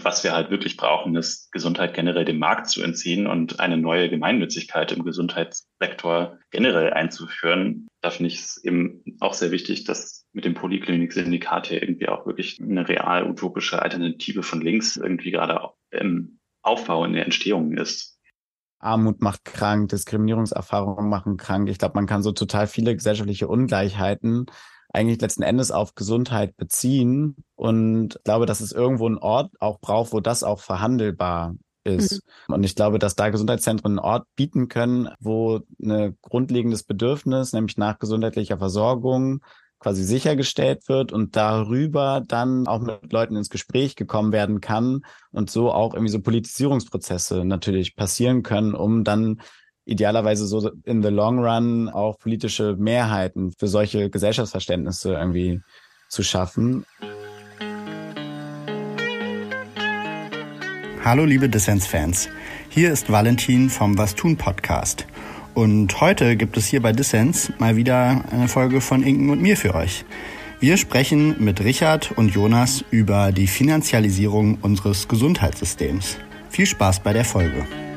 Und was wir halt wirklich brauchen, ist Gesundheit generell dem Markt zu entziehen und eine neue Gemeinnützigkeit im Gesundheitssektor generell einzuführen. Da finde ich es eben auch sehr wichtig, dass mit dem Polyklinik-Syndikat hier irgendwie auch wirklich eine real utopische Alternative von links irgendwie gerade im Aufbau, in der Entstehung ist. Armut macht krank, Diskriminierungserfahrungen machen krank. Ich glaube, man kann so total viele gesellschaftliche Ungleichheiten eigentlich letzten Endes auf Gesundheit beziehen und glaube, dass es irgendwo einen Ort auch braucht, wo das auch verhandelbar ist. Mhm. Und ich glaube, dass da Gesundheitszentren einen Ort bieten können, wo ein grundlegendes Bedürfnis, nämlich nach gesundheitlicher Versorgung, quasi sichergestellt wird und darüber dann auch mit Leuten ins Gespräch gekommen werden kann und so auch irgendwie so Politisierungsprozesse natürlich passieren können, um dann idealerweise so in the long run auch politische Mehrheiten für solche Gesellschaftsverständnisse irgendwie zu schaffen. Hallo liebe Dissens-Fans, hier ist Valentin vom Was tun Podcast. Und heute gibt es hier bei Dissens mal wieder eine Folge von Inken und mir für euch. Wir sprechen mit Richard und Jonas über die Finanzialisierung unseres Gesundheitssystems. Viel Spaß bei der Folge.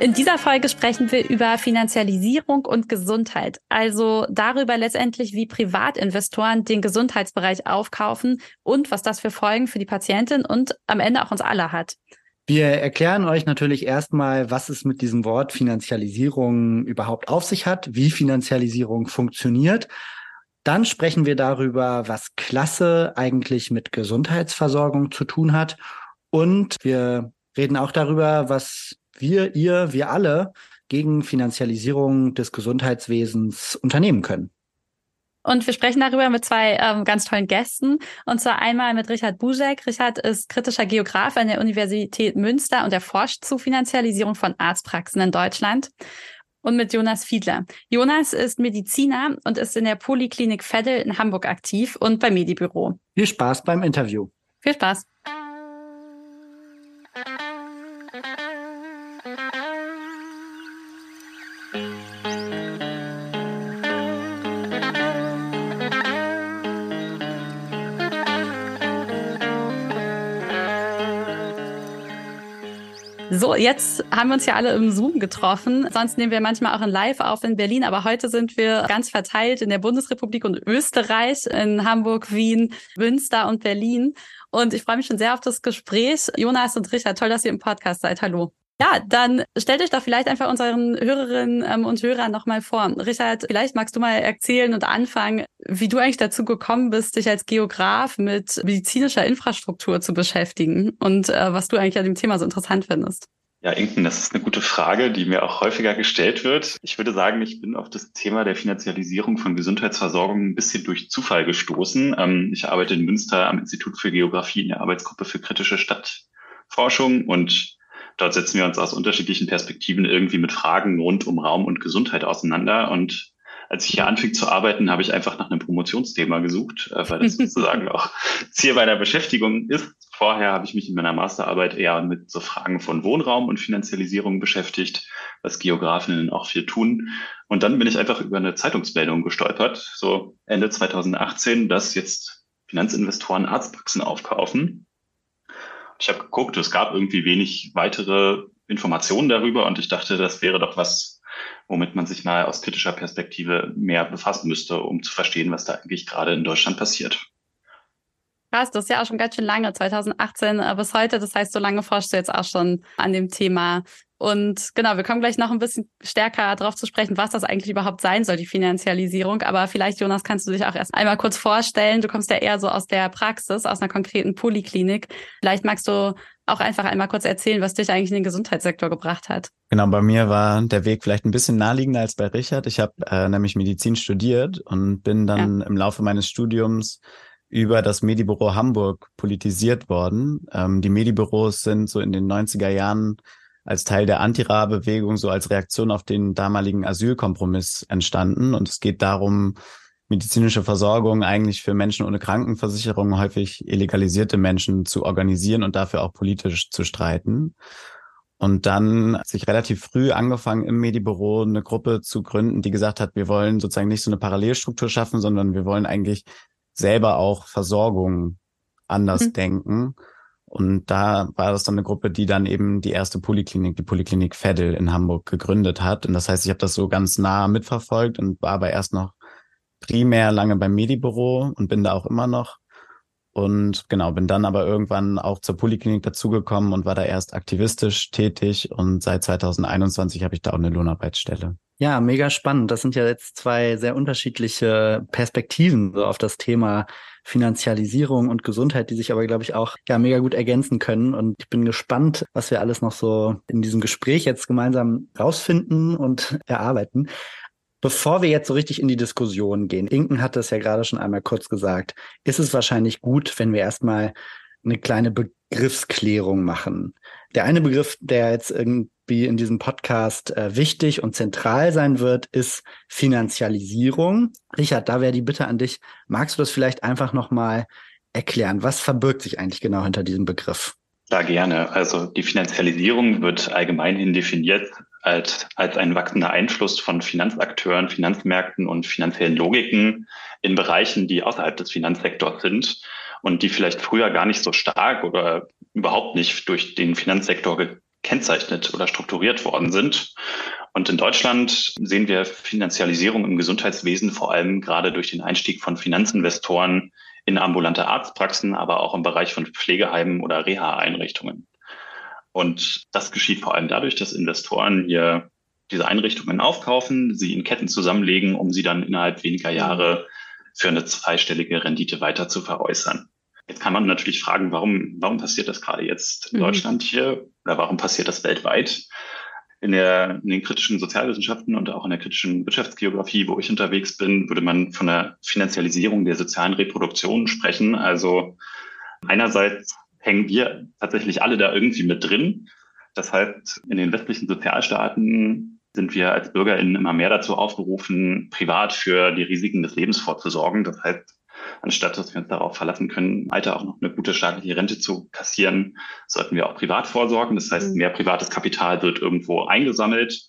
In dieser Folge sprechen wir über Finanzialisierung und Gesundheit, also darüber letztendlich, wie Privatinvestoren den Gesundheitsbereich aufkaufen und was das für Folgen für die Patientin und am Ende auch uns alle hat. Wir erklären euch natürlich erstmal, was es mit diesem Wort Finanzialisierung überhaupt auf sich hat, wie Finanzialisierung funktioniert. Dann sprechen wir darüber, was Klasse eigentlich mit Gesundheitsversorgung zu tun hat. Und wir reden auch darüber, was wir, ihr, wir alle gegen Finanzialisierung des Gesundheitswesens unternehmen können. Und wir sprechen darüber mit zwei ähm, ganz tollen Gästen. Und zwar einmal mit Richard Buzek. Richard ist kritischer Geograf an der Universität Münster und er forscht zu Finanzialisierung von Arztpraxen in Deutschland. Und mit Jonas Fiedler. Jonas ist Mediziner und ist in der Poliklinik Veddel in Hamburg aktiv und beim Medibüro. Viel Spaß beim Interview. Viel Spaß. Jetzt haben wir uns ja alle im Zoom getroffen. Sonst nehmen wir manchmal auch in Live auf in Berlin, aber heute sind wir ganz verteilt in der Bundesrepublik und Österreich, in Hamburg, Wien, Münster und Berlin. Und ich freue mich schon sehr auf das Gespräch. Jonas und Richard, toll, dass ihr im Podcast seid. Hallo. Ja, dann stellt euch doch vielleicht einfach unseren Hörerinnen ähm, und Hörern nochmal vor. Richard, vielleicht magst du mal erzählen und anfangen, wie du eigentlich dazu gekommen bist, dich als Geograf mit medizinischer Infrastruktur zu beschäftigen und äh, was du eigentlich an dem Thema so interessant findest. Ja, Inken, das ist eine gute Frage, die mir auch häufiger gestellt wird. Ich würde sagen, ich bin auf das Thema der Finanzialisierung von Gesundheitsversorgung ein bisschen durch Zufall gestoßen. Ähm, ich arbeite in Münster am Institut für Geografie in der Arbeitsgruppe für kritische Stadtforschung und dort setzen wir uns aus unterschiedlichen Perspektiven irgendwie mit Fragen rund um Raum und Gesundheit auseinander. Und als ich hier anfing zu arbeiten, habe ich einfach nach einem Promotionsthema gesucht, äh, weil das sozusagen auch Ziel meiner Beschäftigung ist. Vorher habe ich mich in meiner Masterarbeit eher mit so Fragen von Wohnraum und Finanzialisierung beschäftigt, was Geografinnen auch viel tun. Und dann bin ich einfach über eine Zeitungsmeldung gestolpert, so Ende 2018, dass jetzt Finanzinvestoren Arztpraxen aufkaufen. Ich habe geguckt, es gab irgendwie wenig weitere Informationen darüber und ich dachte, das wäre doch was, womit man sich mal aus kritischer Perspektive mehr befassen müsste, um zu verstehen, was da eigentlich gerade in Deutschland passiert. Krass, das ist ja auch schon ganz schön lange, 2018 äh, bis heute. Das heißt, so lange forschst du jetzt auch schon an dem Thema. Und genau, wir kommen gleich noch ein bisschen stärker darauf zu sprechen, was das eigentlich überhaupt sein soll, die Finanzialisierung. Aber vielleicht, Jonas, kannst du dich auch erst einmal kurz vorstellen. Du kommst ja eher so aus der Praxis, aus einer konkreten Poliklinik. Vielleicht magst du auch einfach einmal kurz erzählen, was dich eigentlich in den Gesundheitssektor gebracht hat. Genau, bei mir war der Weg vielleicht ein bisschen naheliegender als bei Richard. Ich habe äh, nämlich Medizin studiert und bin dann ja. im Laufe meines Studiums über das Medibüro Hamburg politisiert worden. Ähm, die Medibüros sind so in den 90er Jahren als Teil der Antira-Bewegung, so als Reaktion auf den damaligen Asylkompromiss entstanden. Und es geht darum, medizinische Versorgung eigentlich für Menschen ohne Krankenversicherung, häufig illegalisierte Menschen zu organisieren und dafür auch politisch zu streiten. Und dann sich relativ früh angefangen im Medibüro eine Gruppe zu gründen, die gesagt hat, wir wollen sozusagen nicht so eine Parallelstruktur schaffen, sondern wir wollen eigentlich selber auch Versorgung anders mhm. denken Und da war das dann eine Gruppe, die dann eben die erste Poliklinik, die Poliklinik Veddel in Hamburg gegründet hat. Und das heißt, ich habe das so ganz nah mitverfolgt und war aber erst noch primär lange beim Medibüro und bin da auch immer noch. Und genau, bin dann aber irgendwann auch zur Poliklinik dazugekommen und war da erst aktivistisch tätig. Und seit 2021 habe ich da auch eine Lohnarbeitsstelle. Ja, mega spannend. Das sind ja jetzt zwei sehr unterschiedliche Perspektiven so auf das Thema Finanzialisierung und Gesundheit, die sich aber, glaube ich, auch ja mega gut ergänzen können. Und ich bin gespannt, was wir alles noch so in diesem Gespräch jetzt gemeinsam rausfinden und erarbeiten. Bevor wir jetzt so richtig in die Diskussion gehen, Inken hat das ja gerade schon einmal kurz gesagt, ist es wahrscheinlich gut, wenn wir erstmal eine kleine Begriffsklärung machen. Der eine Begriff, der jetzt irgendwie in diesem Podcast äh, wichtig und zentral sein wird, ist Finanzialisierung. Richard, da wäre die Bitte an dich. Magst du das vielleicht einfach nochmal erklären? Was verbirgt sich eigentlich genau hinter diesem Begriff? Ja, gerne. Also die Finanzialisierung wird allgemeinhin definiert als, als ein wachsender Einfluss von Finanzakteuren, Finanzmärkten und finanziellen Logiken in Bereichen, die außerhalb des Finanzsektors sind und die vielleicht früher gar nicht so stark oder überhaupt nicht durch den Finanzsektor gekennzeichnet oder strukturiert worden sind. Und in Deutschland sehen wir Finanzialisierung im Gesundheitswesen vor allem gerade durch den Einstieg von Finanzinvestoren in ambulante Arztpraxen, aber auch im Bereich von Pflegeheimen oder Reha-Einrichtungen. Und das geschieht vor allem dadurch, dass Investoren hier diese Einrichtungen aufkaufen, sie in Ketten zusammenlegen, um sie dann innerhalb weniger Jahre für eine zweistellige Rendite weiter zu veräußern. Jetzt kann man natürlich fragen, warum, warum passiert das gerade jetzt in mhm. Deutschland hier oder warum passiert das weltweit? In, der, in den kritischen Sozialwissenschaften und auch in der kritischen Wirtschaftsgeografie, wo ich unterwegs bin, würde man von der Finanzialisierung der sozialen Reproduktion sprechen. Also einerseits hängen wir tatsächlich alle da irgendwie mit drin. Das heißt, in den westlichen Sozialstaaten sind wir als BürgerInnen immer mehr dazu aufgerufen, privat für die Risiken des Lebens vorzusorgen. Das heißt, anstatt dass wir uns darauf verlassen können, im Alter auch noch eine gute staatliche Rente zu kassieren, sollten wir auch privat vorsorgen. Das heißt, mhm. mehr privates Kapital wird irgendwo eingesammelt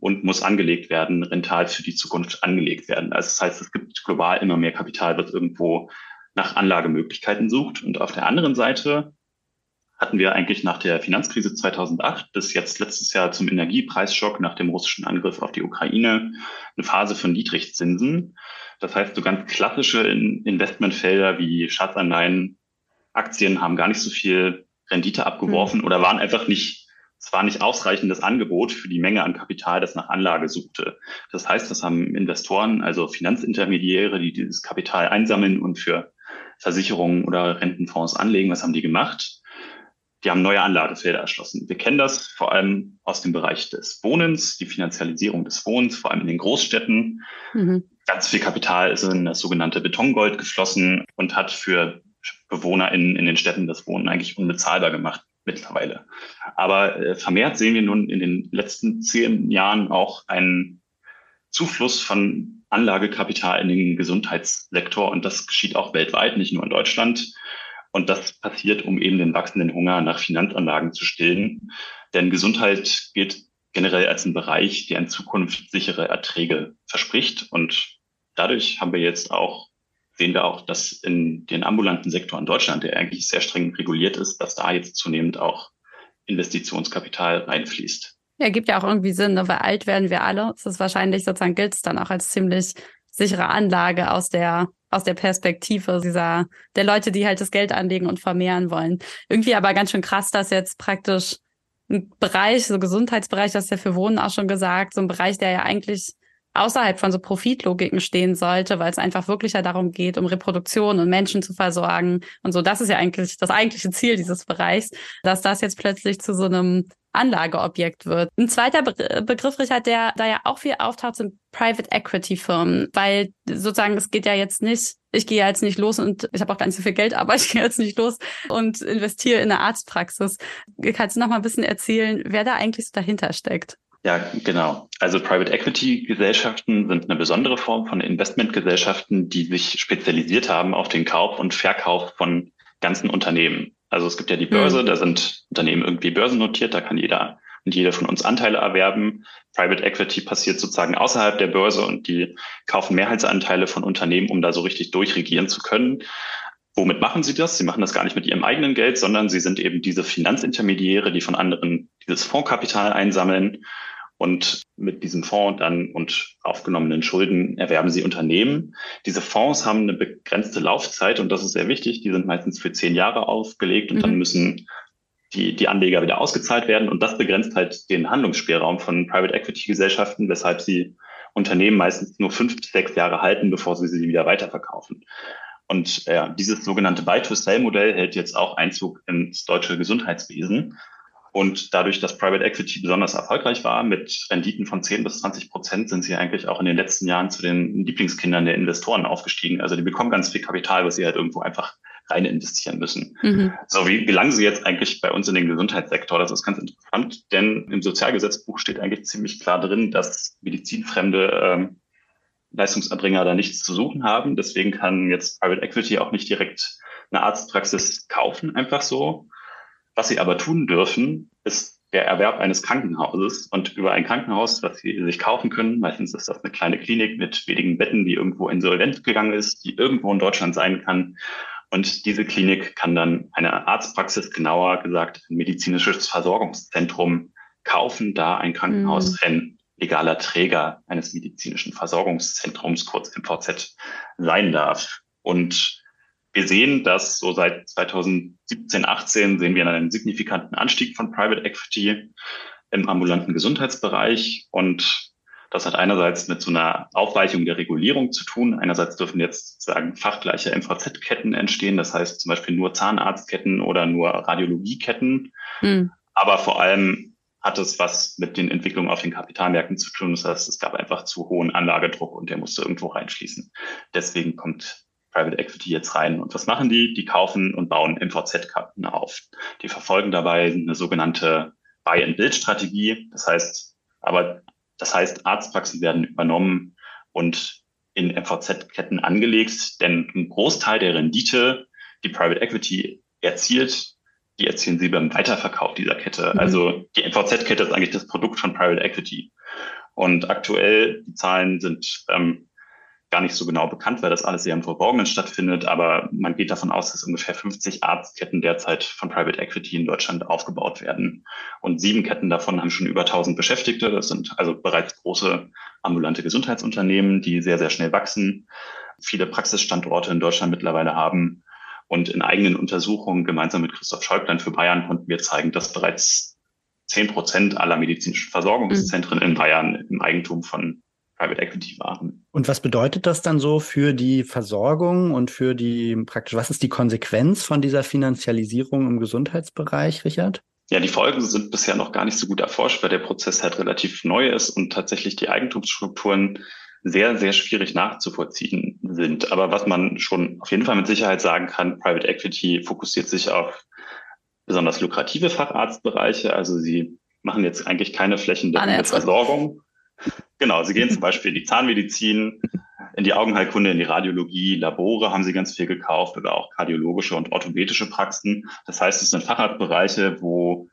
und muss angelegt werden, rental für die Zukunft angelegt werden. Also das heißt, es gibt global immer mehr Kapital, was irgendwo nach Anlagemöglichkeiten sucht. Und auf der anderen Seite hatten wir eigentlich nach der Finanzkrise 2008 bis jetzt letztes Jahr zum Energiepreisschock nach dem russischen Angriff auf die Ukraine eine Phase von Niedrigzinsen. Das heißt, so ganz klassische Investmentfelder wie Staatsanleihen, Aktien haben gar nicht so viel Rendite abgeworfen mhm. oder waren einfach nicht, es war nicht ausreichendes Angebot für die Menge an Kapital, das nach Anlage suchte. Das heißt, das haben Investoren, also Finanzintermediäre, die dieses Kapital einsammeln und für Versicherungen oder Rentenfonds anlegen. Was haben die gemacht? Die haben neue Anlagefelder erschlossen. Wir kennen das vor allem aus dem Bereich des Wohnens, die Finanzialisierung des Wohnens, vor allem in den Großstädten. Mhm. Ganz viel Kapital ist in das sogenannte Betongold geflossen und hat für Bewohner in, in den Städten das Wohnen eigentlich unbezahlbar gemacht mittlerweile. Aber äh, vermehrt sehen wir nun in den letzten zehn Jahren auch einen Zufluss von Anlagekapital in den Gesundheitssektor und das geschieht auch weltweit, nicht nur in Deutschland. Und das passiert, um eben den wachsenden Hunger nach Finanzanlagen zu stillen. Denn Gesundheit gilt generell als ein Bereich, der in Zukunft sichere Erträge verspricht. Und dadurch haben wir jetzt auch, sehen wir auch, dass in den ambulanten Sektor in Deutschland, der eigentlich sehr streng reguliert ist, dass da jetzt zunehmend auch Investitionskapital reinfließt. Ja, gibt ja auch irgendwie Sinn, ne? weil alt werden wir alle. Es ist wahrscheinlich sozusagen gilt es dann auch als ziemlich sichere Anlage aus der aus der Perspektive dieser der Leute, die halt das Geld anlegen und vermehren wollen. Irgendwie aber ganz schön krass, dass jetzt praktisch ein Bereich, so Gesundheitsbereich, das ist ja für Wohnen auch schon gesagt, so ein Bereich, der ja eigentlich außerhalb von so Profitlogiken stehen sollte, weil es einfach wirklich ja darum geht, um Reproduktion und Menschen zu versorgen und so. Das ist ja eigentlich das eigentliche Ziel dieses Bereichs, dass das jetzt plötzlich zu so einem Anlageobjekt wird. Ein zweiter Be Begriff, Richard, der da ja auch viel auftaucht, sind Private Equity Firmen, weil sozusagen es geht ja jetzt nicht, ich gehe jetzt nicht los und ich habe auch gar nicht so viel Geld, aber ich gehe jetzt nicht los und investiere in eine Arztpraxis. Kannst du noch mal ein bisschen erzählen, wer da eigentlich so dahinter steckt? Ja, genau. Also Private Equity Gesellschaften sind eine besondere Form von Investmentgesellschaften, die sich spezialisiert haben auf den Kauf und Verkauf von ganzen Unternehmen. Also es gibt ja die Börse, mhm. da sind Unternehmen irgendwie börsennotiert, da kann jeder und jeder von uns Anteile erwerben. Private Equity passiert sozusagen außerhalb der Börse und die kaufen Mehrheitsanteile von Unternehmen, um da so richtig durchregieren zu können. Womit machen sie das? Sie machen das gar nicht mit ihrem eigenen Geld, sondern sie sind eben diese Finanzintermediäre, die von anderen dieses Fondskapital einsammeln und mit diesem Fonds dann und aufgenommenen Schulden erwerben sie Unternehmen. Diese Fonds haben eine begrenzte Laufzeit und das ist sehr wichtig. Die sind meistens für zehn Jahre aufgelegt und mhm. dann müssen die, die Anleger wieder ausgezahlt werden. Und das begrenzt halt den Handlungsspielraum von Private Equity Gesellschaften, weshalb sie Unternehmen meistens nur fünf bis sechs Jahre halten, bevor sie sie wieder weiterverkaufen. Und ja, dieses sogenannte Buy-to-Sell-Modell hält jetzt auch Einzug ins deutsche Gesundheitswesen. Und dadurch, dass Private Equity besonders erfolgreich war, mit Renditen von 10 bis 20 Prozent, sind sie eigentlich auch in den letzten Jahren zu den Lieblingskindern der Investoren aufgestiegen. Also die bekommen ganz viel Kapital, was sie halt irgendwo einfach rein investieren müssen. Mhm. So, wie gelangen sie jetzt eigentlich bei uns in den Gesundheitssektor? Das ist ganz interessant, denn im Sozialgesetzbuch steht eigentlich ziemlich klar drin, dass medizinfremde ähm, Leistungserbringer da nichts zu suchen haben. Deswegen kann jetzt Private Equity auch nicht direkt eine Arztpraxis kaufen, einfach so, was sie aber tun dürfen, ist der Erwerb eines Krankenhauses und über ein Krankenhaus, was sie sich kaufen können. Meistens ist das eine kleine Klinik mit wenigen Betten, die irgendwo insolvent gegangen ist, die irgendwo in Deutschland sein kann. Und diese Klinik kann dann eine Arztpraxis, genauer gesagt ein medizinisches Versorgungszentrum kaufen, da ein Krankenhaus mhm. ein legaler Träger eines medizinischen Versorgungszentrums, kurz MVZ, sein darf. Und wir sehen, dass so seit 2017, 18 sehen wir einen signifikanten Anstieg von Private Equity im ambulanten Gesundheitsbereich. Und das hat einerseits mit so einer Aufweichung der Regulierung zu tun. Einerseits dürfen jetzt sagen fachgleiche MVZ-Ketten entstehen. Das heißt zum Beispiel nur Zahnarztketten oder nur Radiologieketten. Mhm. Aber vor allem hat es was mit den Entwicklungen auf den Kapitalmärkten zu tun. Das heißt, es gab einfach zu hohen Anlagedruck und der musste irgendwo reinschließen. Deswegen kommt Private Equity jetzt rein. Und was machen die? Die kaufen und bauen MVZ-Karten auf. Die verfolgen dabei eine sogenannte Buy-and-Build-Strategie. Das heißt, aber das heißt, Arztpraxen werden übernommen und in MVZ-Ketten angelegt, denn ein Großteil der Rendite, die Private Equity erzielt, die erzielen sie beim Weiterverkauf dieser Kette. Mhm. Also die MVZ-Kette ist eigentlich das Produkt von Private Equity. Und aktuell, die Zahlen sind ähm, gar nicht so genau bekannt, weil das alles sehr im Verborgenen stattfindet. Aber man geht davon aus, dass ungefähr 50 Arztketten derzeit von Private Equity in Deutschland aufgebaut werden. Und sieben Ketten davon haben schon über 1000 Beschäftigte. Das sind also bereits große ambulante Gesundheitsunternehmen, die sehr, sehr schnell wachsen, viele Praxisstandorte in Deutschland mittlerweile haben. Und in eigenen Untersuchungen gemeinsam mit Christoph Schäublein für Bayern konnten wir zeigen, dass bereits 10 Prozent aller medizinischen Versorgungszentren in Bayern im Eigentum von Private Equity waren. Und was bedeutet das dann so für die Versorgung und für die praktisch, was ist die Konsequenz von dieser Finanzialisierung im Gesundheitsbereich, Richard? Ja, die Folgen sind bisher noch gar nicht so gut erforscht, weil der Prozess halt relativ neu ist und tatsächlich die Eigentumsstrukturen sehr, sehr schwierig nachzuvollziehen sind. Aber was man schon auf jeden Fall mit Sicherheit sagen kann, Private Equity fokussiert sich auf besonders lukrative Facharztbereiche. Also sie machen jetzt eigentlich keine flächendeckende Versorgung, Genau, sie gehen zum Beispiel in die Zahnmedizin, in die Augenheilkunde, in die Radiologie, Labore haben sie ganz viel gekauft oder auch kardiologische und orthopädische Praxen. Das heißt, es sind Facharztbereiche, wo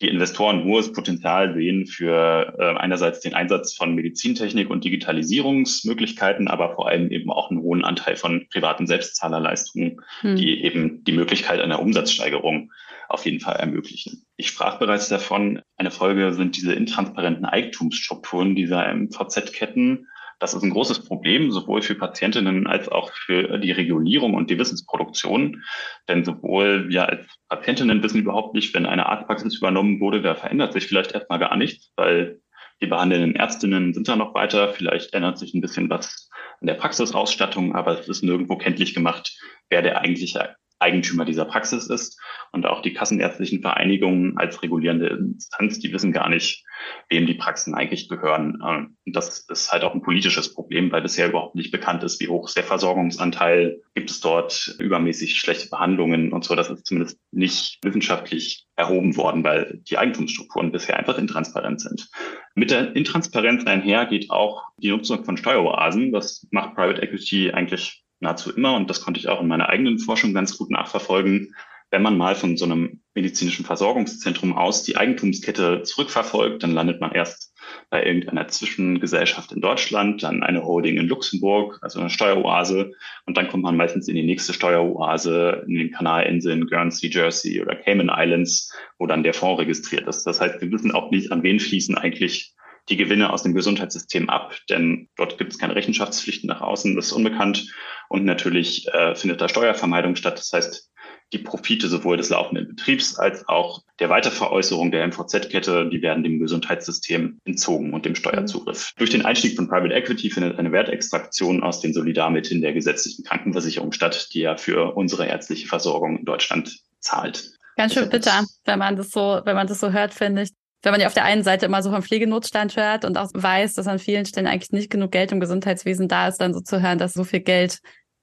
die Investoren hohes Potenzial sehen für äh, einerseits den Einsatz von Medizintechnik und Digitalisierungsmöglichkeiten, aber vor allem eben auch einen hohen Anteil von privaten Selbstzahlerleistungen, hm. die eben die Möglichkeit einer Umsatzsteigerung auf jeden Fall ermöglichen. Ich sprach bereits davon, eine Folge sind diese intransparenten Eigentumsstrukturen dieser MVZ-Ketten. Das ist ein großes Problem, sowohl für Patientinnen als auch für die Regulierung und die Wissensproduktion. Denn sowohl wir als Patientinnen wissen überhaupt nicht, wenn eine Arztpraxis übernommen wurde, da verändert sich vielleicht erstmal gar nichts, weil die behandelnden Ärztinnen sind da noch weiter. Vielleicht ändert sich ein bisschen was an der Praxisausstattung, aber es ist nirgendwo kenntlich gemacht, wer der eigentliche Eigentümer dieser Praxis ist. Und auch die kassenärztlichen Vereinigungen als regulierende Instanz, die wissen gar nicht, wem die Praxen eigentlich gehören. Ähm, und das ist halt auch ein politisches Problem, weil bisher überhaupt nicht bekannt ist, wie hoch ist der Versorgungsanteil, gibt es dort übermäßig schlechte Behandlungen und so. Das ist zumindest nicht wissenschaftlich erhoben worden, weil die Eigentumsstrukturen bisher einfach intransparent sind. Mit der Intransparenz einher geht auch die Nutzung von Steueroasen. Das macht Private Equity eigentlich nahezu immer, und das konnte ich auch in meiner eigenen Forschung ganz gut nachverfolgen, wenn man mal von so einem medizinischen Versorgungszentrum aus die Eigentumskette zurückverfolgt, dann landet man erst bei irgendeiner Zwischengesellschaft in Deutschland, dann eine Holding in Luxemburg, also eine Steueroase. Und dann kommt man meistens in die nächste Steueroase in den Kanalinseln Guernsey, Jersey oder Cayman Islands, wo dann der Fonds registriert ist. Das heißt, wir wissen auch nicht, an wen fließen eigentlich die Gewinne aus dem Gesundheitssystem ab, denn dort gibt es keine Rechenschaftspflichten nach außen, das ist unbekannt. Und natürlich äh, findet da Steuervermeidung statt. Das heißt, die Profite sowohl des laufenden Betriebs als auch der Weiterveräußerung der MVZ-Kette, die werden dem Gesundheitssystem entzogen und dem Steuerzugriff. Durch den Einstieg von Private Equity findet eine Wertextraktion aus den Solidarmitteln der gesetzlichen Krankenversicherung statt, die ja für unsere ärztliche Versorgung in Deutschland zahlt. Ganz schön bitter, wenn man das so, wenn man das so hört, finde ich. Wenn man ja auf der einen Seite immer so vom Pflegenotstand hört und auch weiß, dass an vielen Stellen eigentlich nicht genug Geld im Gesundheitswesen da ist, dann so zu hören, dass so viel Geld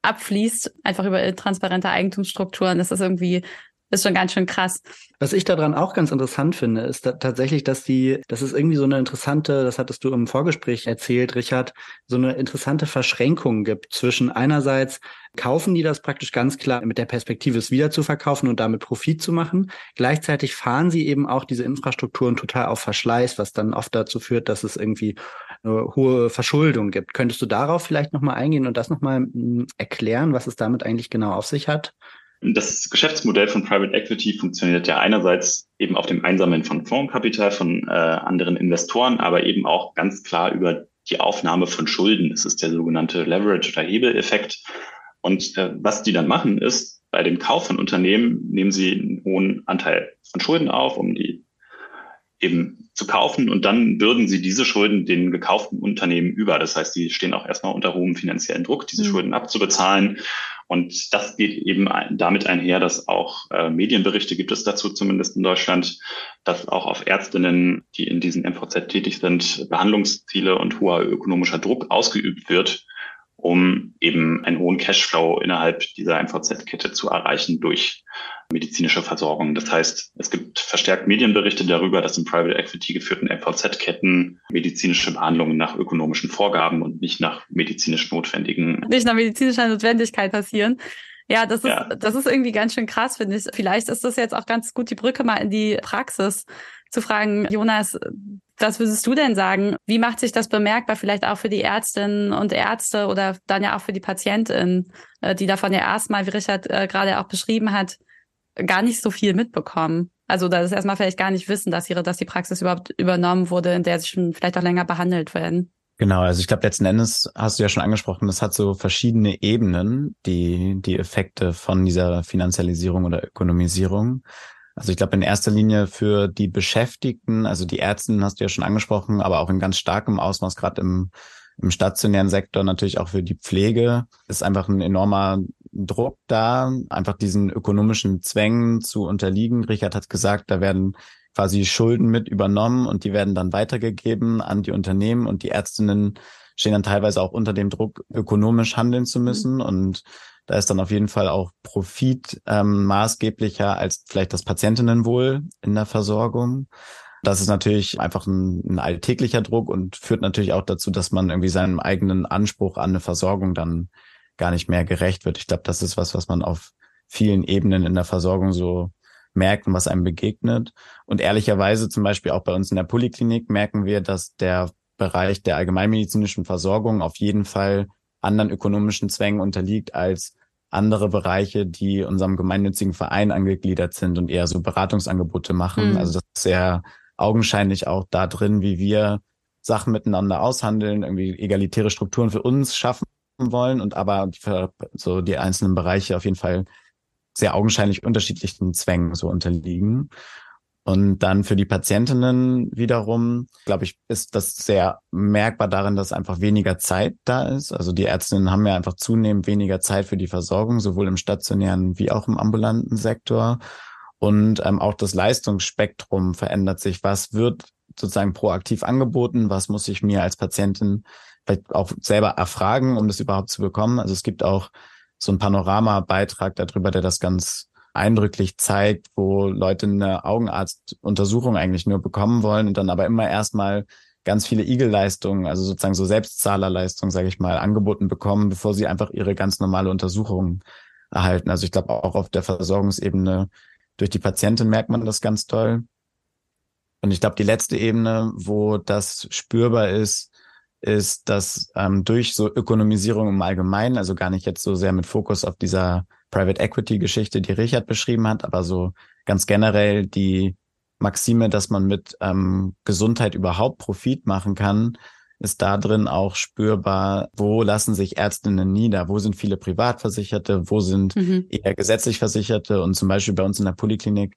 abfließt, einfach über transparente Eigentumsstrukturen. Das ist irgendwie ist schon ganz schön krass. Was ich daran auch ganz interessant finde, ist da tatsächlich, dass die, dass es irgendwie so eine interessante, das hattest du im Vorgespräch erzählt, Richard, so eine interessante Verschränkung gibt zwischen einerseits kaufen die das praktisch ganz klar mit der Perspektive, es wieder zu verkaufen und damit Profit zu machen. Gleichzeitig fahren sie eben auch diese Infrastrukturen total auf Verschleiß, was dann oft dazu führt, dass es irgendwie eine hohe Verschuldung gibt. Könntest du darauf vielleicht nochmal eingehen und das nochmal hm, erklären, was es damit eigentlich genau auf sich hat? Das Geschäftsmodell von Private Equity funktioniert ja einerseits eben auf dem Einsammeln von Fondskapital von äh, anderen Investoren, aber eben auch ganz klar über die Aufnahme von Schulden. Das ist der sogenannte Leverage- oder Hebeleffekt. Und äh, was die dann machen, ist, bei dem Kauf von Unternehmen nehmen sie einen hohen Anteil von Schulden auf, um die eben zu kaufen und dann bürden sie diese Schulden den gekauften Unternehmen über. Das heißt, die stehen auch erstmal unter hohem finanziellen Druck, diese mhm. Schulden abzubezahlen. Und das geht eben damit einher, dass auch äh, Medienberichte gibt es dazu zumindest in Deutschland, dass auch auf Ärztinnen, die in diesen MVZ tätig sind, Behandlungsziele und hoher ökonomischer Druck ausgeübt wird, um eben einen hohen Cashflow innerhalb dieser MVZ-Kette zu erreichen durch medizinische Versorgung. Das heißt, es gibt verstärkt Medienberichte darüber, dass in Private Equity geführten MVZ-Ketten medizinische Behandlungen nach ökonomischen Vorgaben und nicht nach medizinisch notwendigen. Nicht nach medizinischer Notwendigkeit passieren. Ja, das ist, ja. das ist irgendwie ganz schön krass, finde ich. Vielleicht ist das jetzt auch ganz gut die Brücke mal in die Praxis zu fragen, Jonas, was würdest du denn sagen? Wie macht sich das bemerkbar, vielleicht auch für die Ärztinnen und Ärzte oder dann ja auch für die Patientinnen, äh, die davon ja erstmal, wie Richard äh, gerade auch beschrieben hat, gar nicht so viel mitbekommen? Also das erstmal vielleicht gar nicht wissen, dass ihre, dass die Praxis überhaupt übernommen wurde, in der sie schon vielleicht auch länger behandelt werden. Genau, also ich glaube, letzten Endes hast du ja schon angesprochen, das hat so verschiedene Ebenen, die, die Effekte von dieser Finanzialisierung oder Ökonomisierung. Also ich glaube in erster Linie für die Beschäftigten, also die Ärzte hast du ja schon angesprochen, aber auch in ganz starkem Ausmaß, gerade im, im stationären Sektor, natürlich auch für die Pflege, ist einfach ein enormer Druck da, einfach diesen ökonomischen Zwängen zu unterliegen. Richard hat gesagt, da werden quasi Schulden mit übernommen und die werden dann weitergegeben an die Unternehmen und die Ärztinnen stehen dann teilweise auch unter dem Druck, ökonomisch handeln zu müssen mhm. und da ist dann auf jeden Fall auch Profit ähm, maßgeblicher als vielleicht das Patientinnenwohl in der Versorgung. Das ist natürlich einfach ein, ein alltäglicher Druck und führt natürlich auch dazu, dass man irgendwie seinem eigenen Anspruch an eine Versorgung dann gar nicht mehr gerecht wird. Ich glaube, das ist was, was man auf vielen Ebenen in der Versorgung so merkt und was einem begegnet. Und ehrlicherweise zum Beispiel auch bei uns in der Poliklinik merken wir, dass der Bereich der allgemeinmedizinischen Versorgung auf jeden Fall anderen ökonomischen Zwängen unterliegt als andere Bereiche, die unserem gemeinnützigen Verein angegliedert sind und eher so Beratungsangebote machen. Mhm. Also das ist sehr augenscheinlich auch da drin, wie wir Sachen miteinander aushandeln, irgendwie egalitäre Strukturen für uns schaffen wollen und aber so die einzelnen Bereiche auf jeden Fall sehr augenscheinlich unterschiedlichen Zwängen so unterliegen. Und dann für die Patientinnen wiederum, glaube ich, ist das sehr merkbar darin, dass einfach weniger Zeit da ist. Also die Ärztinnen haben ja einfach zunehmend weniger Zeit für die Versorgung, sowohl im stationären wie auch im ambulanten Sektor. Und ähm, auch das Leistungsspektrum verändert sich. Was wird sozusagen proaktiv angeboten? Was muss ich mir als Patientin vielleicht auch selber erfragen, um das überhaupt zu bekommen? Also es gibt auch so ein Panorama-Beitrag darüber, der das ganz eindrücklich zeigt, wo Leute eine Augenarztuntersuchung eigentlich nur bekommen wollen und dann aber immer erstmal ganz viele Igel-Leistungen, also sozusagen so Selbstzahlerleistungen, sage ich mal, angeboten bekommen, bevor sie einfach ihre ganz normale Untersuchung erhalten. Also ich glaube auch auf der Versorgungsebene durch die Patientin merkt man das ganz toll. Und ich glaube, die letzte Ebene, wo das spürbar ist, ist, dass ähm, durch so Ökonomisierung im Allgemeinen, also gar nicht jetzt so sehr mit Fokus auf dieser Private Equity Geschichte, die Richard beschrieben hat, aber so ganz generell die Maxime, dass man mit ähm, Gesundheit überhaupt Profit machen kann, ist da drin auch spürbar, wo lassen sich Ärztinnen nieder, wo sind viele Privatversicherte, wo sind mhm. eher gesetzlich Versicherte und zum Beispiel bei uns in der Poliklinik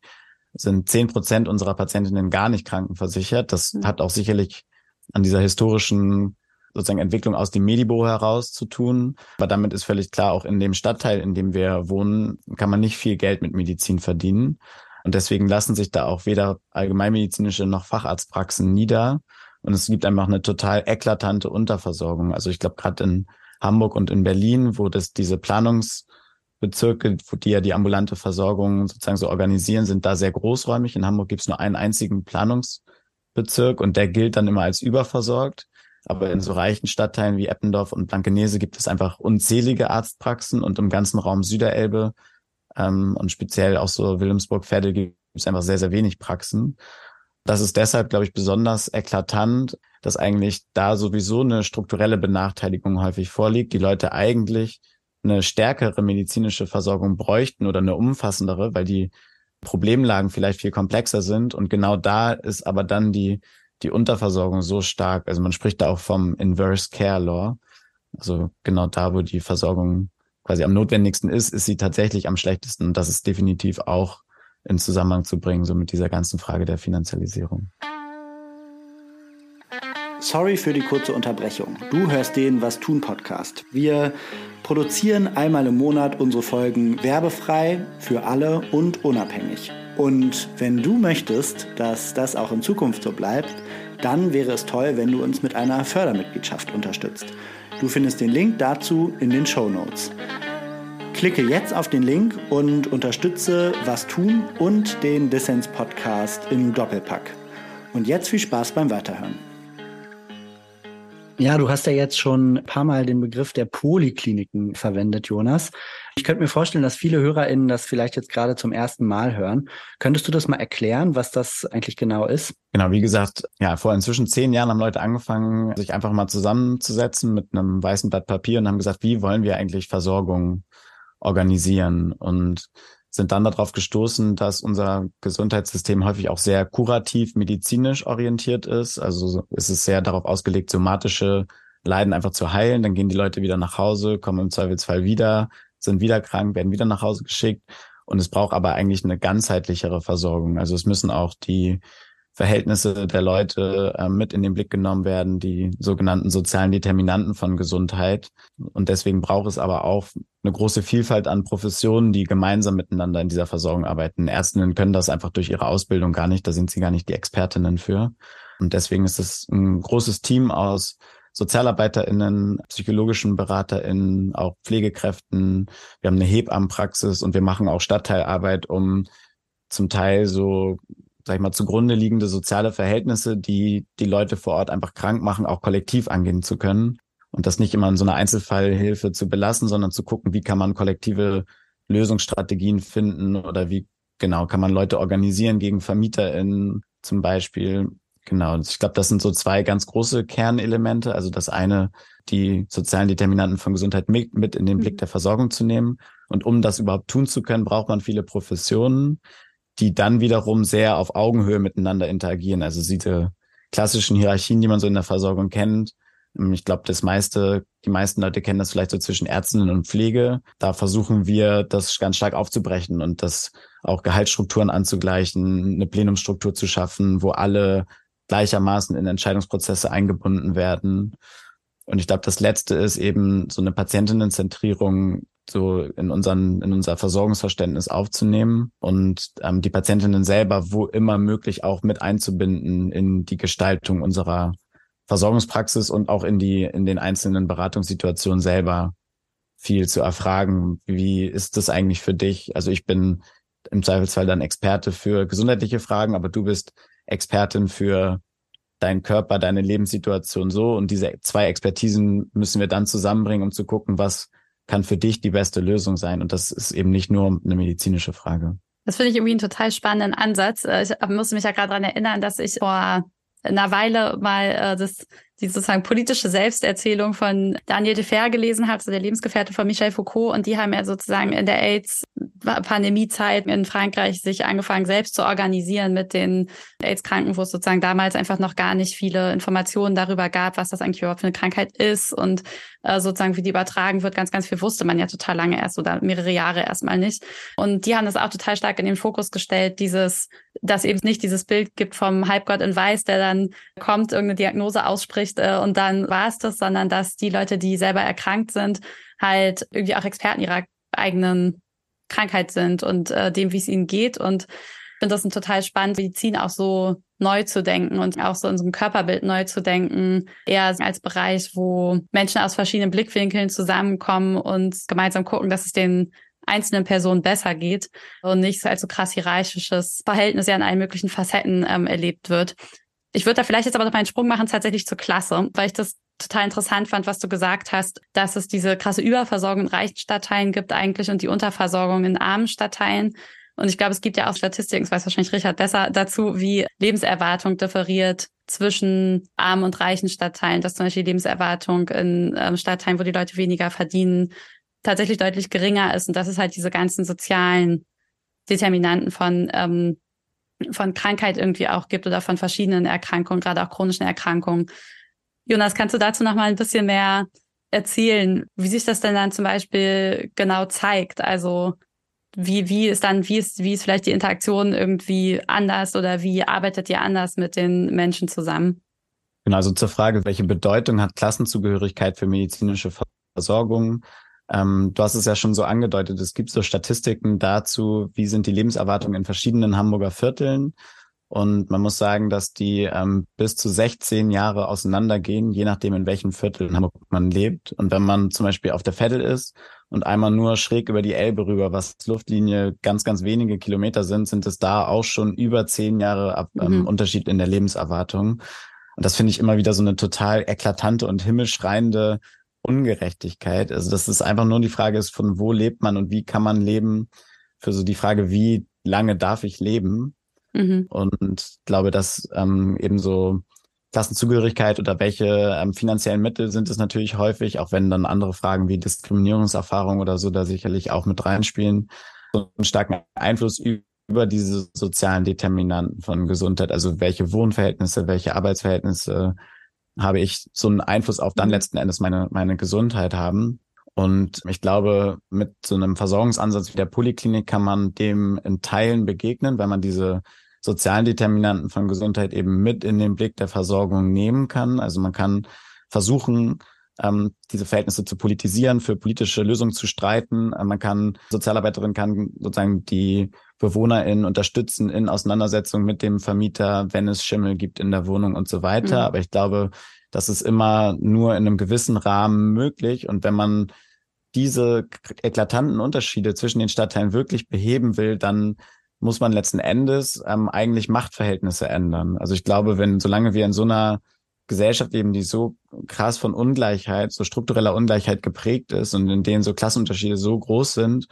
sind zehn Prozent unserer Patientinnen gar nicht krankenversichert. Das mhm. hat auch sicherlich an dieser historischen sozusagen Entwicklung aus dem Medibo heraus zu tun. Aber damit ist völlig klar, auch in dem Stadtteil, in dem wir wohnen, kann man nicht viel Geld mit Medizin verdienen. Und deswegen lassen sich da auch weder allgemeinmedizinische noch Facharztpraxen nieder. Und es gibt einfach eine total eklatante Unterversorgung. Also ich glaube, gerade in Hamburg und in Berlin, wo das diese Planungsbezirke, wo die ja die ambulante Versorgung sozusagen so organisieren, sind da sehr großräumig. In Hamburg gibt es nur einen einzigen Planungsbezirk und der gilt dann immer als überversorgt. Aber in so reichen Stadtteilen wie Eppendorf und Blankenese gibt es einfach unzählige Arztpraxen und im ganzen Raum Süderelbe ähm, und speziell auch so Wilhelmsburg-Pferde gibt es einfach sehr, sehr wenig Praxen. Das ist deshalb, glaube ich, besonders eklatant, dass eigentlich da sowieso eine strukturelle Benachteiligung häufig vorliegt. Die Leute eigentlich eine stärkere medizinische Versorgung bräuchten oder eine umfassendere, weil die Problemlagen vielleicht viel komplexer sind. Und genau da ist aber dann die, die Unterversorgung so stark. Also man spricht da auch vom Inverse Care Law. Also genau da, wo die Versorgung quasi am notwendigsten ist, ist sie tatsächlich am schlechtesten. Und das ist definitiv auch in Zusammenhang zu bringen, so mit dieser ganzen Frage der Finanzialisierung. Sorry für die kurze Unterbrechung. Du hörst den Was tun Podcast. Wir produzieren einmal im Monat unsere Folgen werbefrei für alle und unabhängig. Und wenn du möchtest, dass das auch in Zukunft so bleibt, dann wäre es toll, wenn du uns mit einer Fördermitgliedschaft unterstützt. Du findest den Link dazu in den Show Notes. Klicke jetzt auf den Link und unterstütze Was tun und den Dissens Podcast im Doppelpack. Und jetzt viel Spaß beim Weiterhören. Ja, du hast ja jetzt schon ein paar Mal den Begriff der Polikliniken verwendet, Jonas. Ich könnte mir vorstellen, dass viele HörerInnen das vielleicht jetzt gerade zum ersten Mal hören. Könntest du das mal erklären, was das eigentlich genau ist? Genau, wie gesagt, ja, vor inzwischen zehn Jahren haben Leute angefangen, sich einfach mal zusammenzusetzen mit einem weißen Blatt Papier und haben gesagt, wie wollen wir eigentlich Versorgung organisieren und sind dann darauf gestoßen, dass unser Gesundheitssystem häufig auch sehr kurativ medizinisch orientiert ist. Also es ist sehr darauf ausgelegt, somatische Leiden einfach zu heilen. Dann gehen die Leute wieder nach Hause, kommen im Zweifelsfall wieder, sind wieder krank, werden wieder nach Hause geschickt. Und es braucht aber eigentlich eine ganzheitlichere Versorgung. Also es müssen auch die Verhältnisse der Leute äh, mit in den Blick genommen werden, die sogenannten sozialen Determinanten von Gesundheit. Und deswegen braucht es aber auch eine große Vielfalt an Professionen, die gemeinsam miteinander in dieser Versorgung arbeiten. Ärztinnen können das einfach durch ihre Ausbildung gar nicht, da sind sie gar nicht die Expertinnen für. Und deswegen ist es ein großes Team aus SozialarbeiterInnen, psychologischen BeraterInnen, auch Pflegekräften. Wir haben eine Hebammenpraxis und wir machen auch Stadtteilarbeit, um zum Teil so sag ich mal, zugrunde liegende soziale Verhältnisse, die die Leute vor Ort einfach krank machen, auch kollektiv angehen zu können. Und das nicht immer in so einer Einzelfallhilfe zu belassen, sondern zu gucken, wie kann man kollektive Lösungsstrategien finden oder wie genau kann man Leute organisieren gegen VermieterInnen zum Beispiel. Genau, ich glaube, das sind so zwei ganz große Kernelemente. Also das eine, die sozialen Determinanten von Gesundheit mit, mit in den Blick mhm. der Versorgung zu nehmen. Und um das überhaupt tun zu können, braucht man viele Professionen die dann wiederum sehr auf Augenhöhe miteinander interagieren. Also diese klassischen Hierarchien, die man so in der Versorgung kennt. Ähm, ich glaube, das meiste, die meisten Leute kennen das vielleicht so zwischen Ärztinnen und Pflege. Da versuchen wir, das ganz stark aufzubrechen und das auch Gehaltsstrukturen anzugleichen, eine Plenumstruktur zu schaffen, wo alle gleichermaßen in Entscheidungsprozesse eingebunden werden. Und ich glaube, das letzte ist eben so eine Patientinnenzentrierung so in unseren, in unser Versorgungsverständnis aufzunehmen und ähm, die Patientinnen selber wo immer möglich auch mit einzubinden in die Gestaltung unserer Versorgungspraxis und auch in die, in den einzelnen Beratungssituationen selber viel zu erfragen. Wie ist das eigentlich für dich? Also ich bin im Zweifelsfall dann Experte für gesundheitliche Fragen, aber du bist Expertin für deinen Körper, deine Lebenssituation so. Und diese zwei Expertisen müssen wir dann zusammenbringen, um zu gucken, was kann für dich die beste Lösung sein. Und das ist eben nicht nur eine medizinische Frage. Das finde ich irgendwie einen total spannenden Ansatz. Äh, ich musste mich ja gerade daran erinnern, dass ich vor einer Weile mal äh, das die sozusagen politische Selbsterzählung von Daniel Defer gelesen habe, so der Lebensgefährte von Michel Foucault. Und die haben ja sozusagen in der AIDS-Pandemiezeit in Frankreich sich angefangen, selbst zu organisieren mit den AIDS-Kranken, wo es sozusagen damals einfach noch gar nicht viele Informationen darüber gab, was das eigentlich überhaupt für eine Krankheit ist und äh, sozusagen wie die übertragen wird. Ganz, ganz viel wusste man ja total lange erst oder mehrere Jahre erstmal nicht. Und die haben das auch total stark in den Fokus gestellt, dieses, dass eben nicht dieses Bild gibt vom Halbgott in Weiß, der dann kommt, irgendeine Diagnose ausspricht, nicht äh, und dann war es das, sondern dass die Leute, die selber erkrankt sind, halt irgendwie auch Experten ihrer eigenen Krankheit sind und äh, dem, wie es ihnen geht. Und ich finde das ein total spannend, Medizin auch so neu zu denken und auch so in so einem Körperbild neu zu denken, eher als Bereich, wo Menschen aus verschiedenen Blickwinkeln zusammenkommen und gemeinsam gucken, dass es den einzelnen Personen besser geht und nicht als so krass hierarchisches Verhältnis ja in allen möglichen Facetten ähm, erlebt wird. Ich würde da vielleicht jetzt aber noch mal einen Sprung machen tatsächlich zur Klasse, weil ich das total interessant fand, was du gesagt hast, dass es diese krasse Überversorgung in reichen Stadtteilen gibt eigentlich und die Unterversorgung in armen Stadtteilen. Und ich glaube, es gibt ja auch Statistiken, das weiß wahrscheinlich Richard besser, dazu, wie Lebenserwartung differiert zwischen armen und reichen Stadtteilen, dass zum Beispiel die Lebenserwartung in ähm, Stadtteilen, wo die Leute weniger verdienen, tatsächlich deutlich geringer ist. Und das ist halt diese ganzen sozialen Determinanten von ähm, von Krankheit irgendwie auch gibt oder von verschiedenen Erkrankungen, gerade auch chronischen Erkrankungen. Jonas, kannst du dazu noch mal ein bisschen mehr erzählen, wie sich das denn dann zum Beispiel genau zeigt? Also wie, wie ist dann, wie ist, wie ist vielleicht die Interaktion irgendwie anders oder wie arbeitet ihr anders mit den Menschen zusammen? Genau, also zur Frage, welche Bedeutung hat Klassenzugehörigkeit für medizinische Versorgung? Ähm, du hast es ja schon so angedeutet, es gibt so Statistiken dazu, wie sind die Lebenserwartungen in verschiedenen Hamburger Vierteln. Und man muss sagen, dass die ähm, bis zu 16 Jahre auseinandergehen, je nachdem, in welchem Viertel in Hamburg man lebt. Und wenn man zum Beispiel auf der Veddel ist und einmal nur schräg über die Elbe rüber, was Luftlinie ganz, ganz wenige Kilometer sind, sind es da auch schon über zehn Jahre ab, ähm, mhm. Unterschied in der Lebenserwartung. Und das finde ich immer wieder so eine total eklatante und himmelschreiende Ungerechtigkeit. Also dass es einfach nur die Frage ist, von wo lebt man und wie kann man leben, für so die Frage, wie lange darf ich leben? Mhm. Und glaube, dass ähm, eben so Klassenzugehörigkeit oder welche ähm, finanziellen Mittel sind es natürlich häufig, auch wenn dann andere Fragen wie Diskriminierungserfahrung oder so da sicherlich auch mit reinspielen, so einen starken Einfluss über diese sozialen Determinanten von Gesundheit, also welche Wohnverhältnisse, welche Arbeitsverhältnisse, habe ich so einen Einfluss auf dann mhm. letzten Endes meine, meine Gesundheit haben. Und ich glaube, mit so einem Versorgungsansatz wie der Poliklinik kann man dem in Teilen begegnen, weil man diese sozialen Determinanten von Gesundheit eben mit in den Blick der Versorgung nehmen kann. Also man kann versuchen, ähm, diese Verhältnisse zu politisieren, für politische Lösungen zu streiten. Äh, man kann, Sozialarbeiterin kann sozusagen die BewohnerInnen unterstützen in Auseinandersetzung mit dem Vermieter, wenn es Schimmel gibt in der Wohnung und so weiter. Mhm. Aber ich glaube, das ist immer nur in einem gewissen Rahmen möglich. Und wenn man diese eklatanten Unterschiede zwischen den Stadtteilen wirklich beheben will, dann muss man letzten Endes ähm, eigentlich Machtverhältnisse ändern. Also ich glaube, wenn, solange wir in so einer Gesellschaft leben, die so krass von Ungleichheit, so struktureller Ungleichheit geprägt ist und in denen so Klassenunterschiede so groß sind,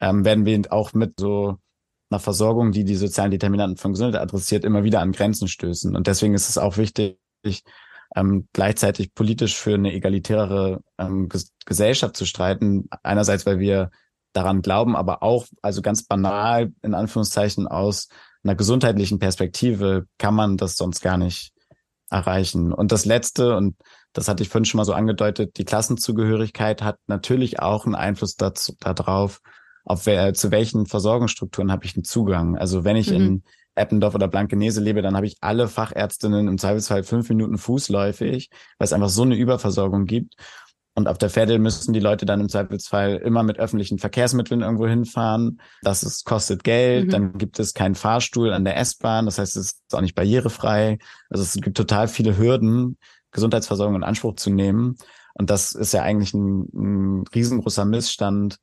ähm, werden wir auch mit so einer Versorgung, die die sozialen Determinanten von Gesundheit adressiert, immer wieder an Grenzen stößen. Und deswegen ist es auch wichtig, ähm, gleichzeitig politisch für eine egalitärere ähm, Gesellschaft zu streiten. Einerseits, weil wir daran glauben, aber auch, also ganz banal, in Anführungszeichen, aus einer gesundheitlichen Perspektive kann man das sonst gar nicht erreichen. Und das Letzte, und das hatte ich vorhin schon mal so angedeutet, die Klassenzugehörigkeit hat natürlich auch einen Einfluss dazu, darauf, auf wer, zu welchen Versorgungsstrukturen habe ich einen Zugang. Also wenn ich mhm. in Eppendorf oder Blankenese lebe, dann habe ich alle Fachärztinnen im Zweifelsfall fünf Minuten fußläufig, weil es einfach so eine Überversorgung gibt. Und auf der Pferde müssen die Leute dann im Zweifelsfall immer mit öffentlichen Verkehrsmitteln irgendwo hinfahren. Das ist, kostet Geld. Mhm. Dann gibt es keinen Fahrstuhl an der S-Bahn. Das heißt, es ist auch nicht barrierefrei. Also es gibt total viele Hürden, Gesundheitsversorgung in Anspruch zu nehmen. Und das ist ja eigentlich ein, ein riesengroßer Missstand,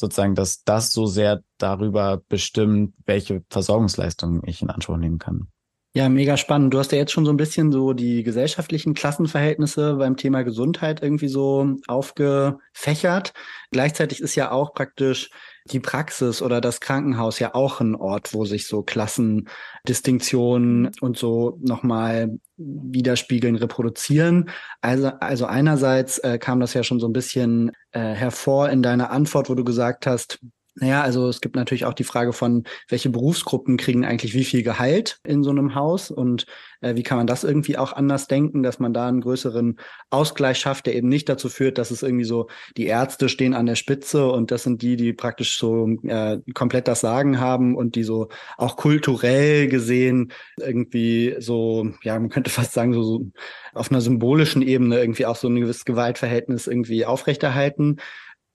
sozusagen, dass das so sehr darüber bestimmt, welche Versorgungsleistungen ich in Anspruch nehmen kann. Ja, mega spannend. Du hast ja jetzt schon so ein bisschen so die gesellschaftlichen Klassenverhältnisse beim Thema Gesundheit irgendwie so aufgefächert. Gleichzeitig ist ja auch praktisch die Praxis oder das Krankenhaus ja auch ein Ort, wo sich so Klassendistinktionen und so nochmal widerspiegeln, reproduzieren. Also, also einerseits äh, kam das ja schon so ein bisschen äh, hervor in deiner Antwort, wo du gesagt hast, naja, also es gibt natürlich auch die Frage von, welche Berufsgruppen kriegen eigentlich wie viel Gehalt in so einem Haus? Und äh, wie kann man das irgendwie auch anders denken, dass man da einen größeren Ausgleich schafft, der eben nicht dazu führt, dass es irgendwie so, die Ärzte stehen an der Spitze und das sind die, die praktisch so äh, komplett das Sagen haben und die so auch kulturell gesehen irgendwie so, ja, man könnte fast sagen, so, so auf einer symbolischen Ebene irgendwie auch so ein gewisses Gewaltverhältnis irgendwie aufrechterhalten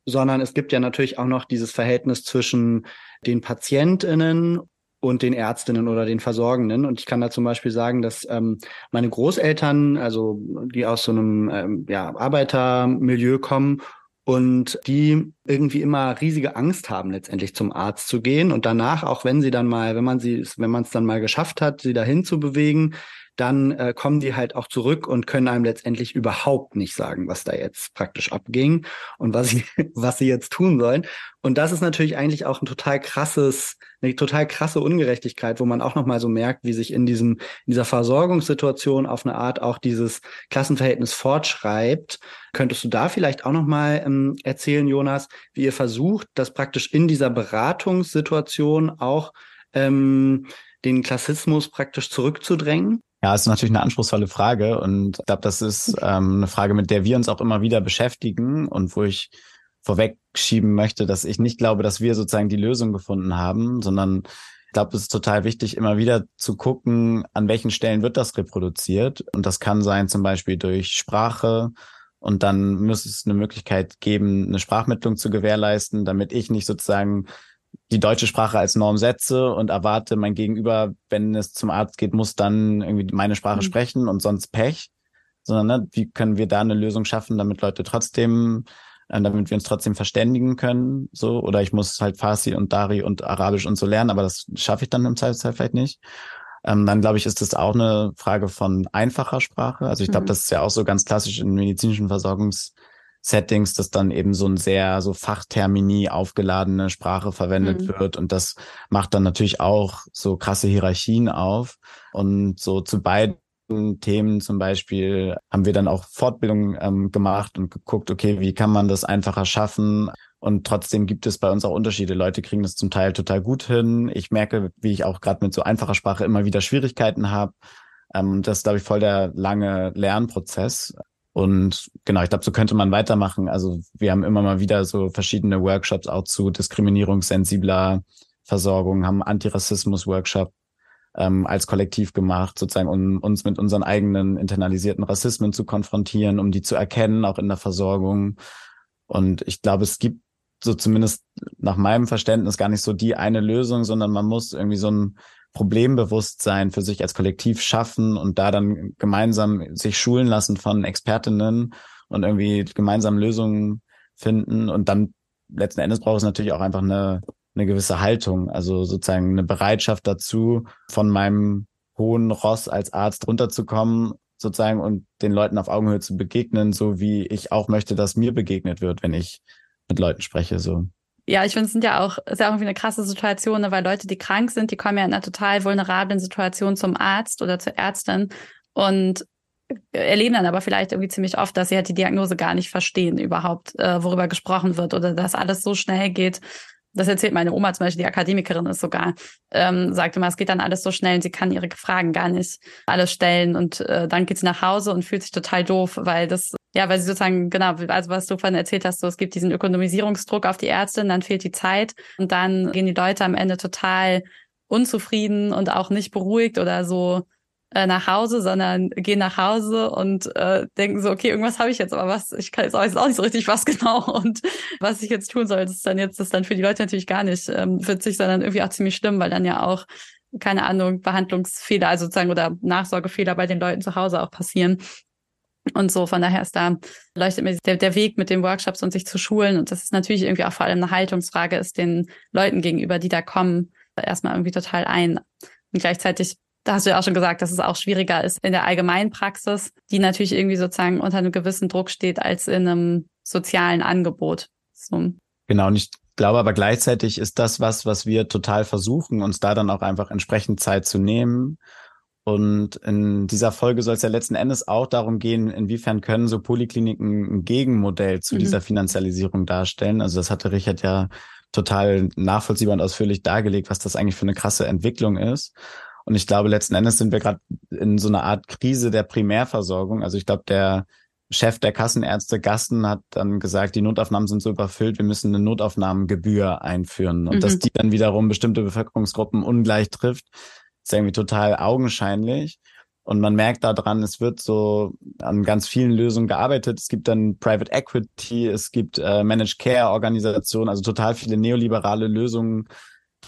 sondern es gibt ja natürlich auch noch dieses Verhältnis zwischen den PatientInnen und den Ärztinnen oder den Versorgenden. Und ich kann da zum Beispiel sagen, dass ähm, meine Großeltern, also die aus so einem ähm, ja, Arbeitermilieu kommen und die irgendwie immer riesige Angst haben, letztendlich zum Arzt zu gehen und danach, auch wenn sie dann mal, wenn man sie, wenn man es dann mal geschafft hat, sie dahin zu bewegen, dann äh, kommen die halt auch zurück und können einem letztendlich überhaupt nicht sagen, was da jetzt praktisch abging und was sie, was sie jetzt tun sollen. Und das ist natürlich eigentlich auch ein total krasses, eine total krasse Ungerechtigkeit, wo man auch nochmal so merkt, wie sich in diesem, in dieser Versorgungssituation auf eine Art auch dieses Klassenverhältnis fortschreibt. Könntest du da vielleicht auch nochmal ähm, erzählen, Jonas, wie ihr versucht, das praktisch in dieser Beratungssituation auch ähm, den Klassismus praktisch zurückzudrängen? Ja, ist natürlich eine anspruchsvolle Frage und ich glaube, das ist ähm, eine Frage, mit der wir uns auch immer wieder beschäftigen und wo ich vorwegschieben möchte, dass ich nicht glaube, dass wir sozusagen die Lösung gefunden haben, sondern ich glaube, es ist total wichtig, immer wieder zu gucken, an welchen Stellen wird das reproduziert. Und das kann sein zum Beispiel durch Sprache. Und dann muss es eine Möglichkeit geben, eine Sprachmittlung zu gewährleisten, damit ich nicht sozusagen die deutsche Sprache als Norm setze und erwarte, mein Gegenüber, wenn es zum Arzt geht, muss dann irgendwie meine Sprache mhm. sprechen und sonst Pech. Sondern ne, wie können wir da eine Lösung schaffen, damit Leute trotzdem, äh, damit wir uns trotzdem verständigen können, so, oder ich muss halt Farsi und Dari und Arabisch und so lernen, aber das schaffe ich dann im Zweifelsfall vielleicht nicht. Ähm, dann glaube ich, ist das auch eine Frage von einfacher Sprache. Also ich glaube, mhm. das ist ja auch so ganz klassisch in medizinischen Versorgungs Settings, dass dann eben so ein sehr so Fachtermini aufgeladene Sprache verwendet mhm. wird und das macht dann natürlich auch so krasse Hierarchien auf und so zu beiden Themen zum Beispiel haben wir dann auch Fortbildungen ähm, gemacht und geguckt, okay, wie kann man das einfacher schaffen? Und trotzdem gibt es bei uns auch Unterschiede. Leute kriegen das zum Teil total gut hin. Ich merke, wie ich auch gerade mit so einfacher Sprache immer wieder Schwierigkeiten habe. Ähm, das ist, glaube ich, voll der lange Lernprozess. Und genau, ich glaube, so könnte man weitermachen. Also wir haben immer mal wieder so verschiedene Workshops auch zu diskriminierungssensibler Versorgung, haben Antirassismus-Workshop ähm, als Kollektiv gemacht, sozusagen, um uns mit unseren eigenen internalisierten Rassismen zu konfrontieren, um die zu erkennen, auch in der Versorgung. Und ich glaube, es gibt so zumindest nach meinem Verständnis gar nicht so die eine Lösung, sondern man muss irgendwie so ein Problembewusstsein für sich als Kollektiv schaffen und da dann gemeinsam sich schulen lassen von Expertinnen und irgendwie gemeinsam Lösungen finden. Und dann letzten Endes braucht es natürlich auch einfach eine, eine gewisse Haltung, also sozusagen eine Bereitschaft dazu, von meinem hohen Ross als Arzt runterzukommen, sozusagen und den Leuten auf Augenhöhe zu begegnen, so wie ich auch möchte, dass mir begegnet wird, wenn ich mit Leuten spreche, so ja, ich finde, es sind ja auch, ist ja irgendwie eine krasse Situation, ne, weil Leute, die krank sind, die kommen ja in einer total vulnerablen Situation zum Arzt oder zur Ärztin und erleben dann aber vielleicht irgendwie ziemlich oft, dass sie halt die Diagnose gar nicht verstehen überhaupt, äh, worüber gesprochen wird oder dass alles so schnell geht. Das erzählt meine Oma zum Beispiel, die Akademikerin ist sogar, ähm, sagte mal, es geht dann alles so schnell und sie kann ihre Fragen gar nicht alles stellen und äh, dann geht sie nach Hause und fühlt sich total doof, weil das ja, weil sie sozusagen, genau, also was du vorhin erzählt hast, so es gibt diesen Ökonomisierungsdruck auf die Ärztin, dann fehlt die Zeit und dann gehen die Leute am Ende total unzufrieden und auch nicht beruhigt oder so äh, nach Hause, sondern gehen nach Hause und äh, denken so, okay, irgendwas habe ich jetzt, aber was, ich kann jetzt auch, jetzt auch nicht so richtig was genau und was ich jetzt tun soll, das ist dann jetzt, das ist dann für die Leute natürlich gar nicht ähm, witzig, sondern irgendwie auch ziemlich schlimm, weil dann ja auch keine Ahnung, Behandlungsfehler, also sozusagen oder Nachsorgefehler bei den Leuten zu Hause auch passieren. Und so, von daher ist da, leuchtet mir der, der Weg mit den Workshops und sich zu schulen. Und das ist natürlich irgendwie auch vor allem eine Haltungsfrage, ist den Leuten gegenüber, die da kommen, erstmal irgendwie total ein. Und gleichzeitig Da hast du ja auch schon gesagt, dass es auch schwieriger ist in der allgemeinen Praxis, die natürlich irgendwie sozusagen unter einem gewissen Druck steht als in einem sozialen Angebot. So. Genau, und ich glaube aber gleichzeitig ist das was, was wir total versuchen, uns da dann auch einfach entsprechend Zeit zu nehmen. Und in dieser Folge soll es ja letzten Endes auch darum gehen, inwiefern können so Polikliniken ein Gegenmodell zu mhm. dieser Finanzialisierung darstellen. Also das hatte Richard ja total nachvollziehbar und ausführlich dargelegt, was das eigentlich für eine krasse Entwicklung ist. Und ich glaube, letzten Endes sind wir gerade in so einer Art Krise der Primärversorgung. Also ich glaube, der Chef der Kassenärzte Gasten hat dann gesagt, die Notaufnahmen sind so überfüllt, wir müssen eine Notaufnahmengebühr einführen. Und mhm. dass die dann wiederum bestimmte Bevölkerungsgruppen ungleich trifft, ist irgendwie total augenscheinlich. Und man merkt daran, es wird so an ganz vielen Lösungen gearbeitet. Es gibt dann Private Equity, es gibt äh, Managed Care Organisationen, also total viele neoliberale Lösungen,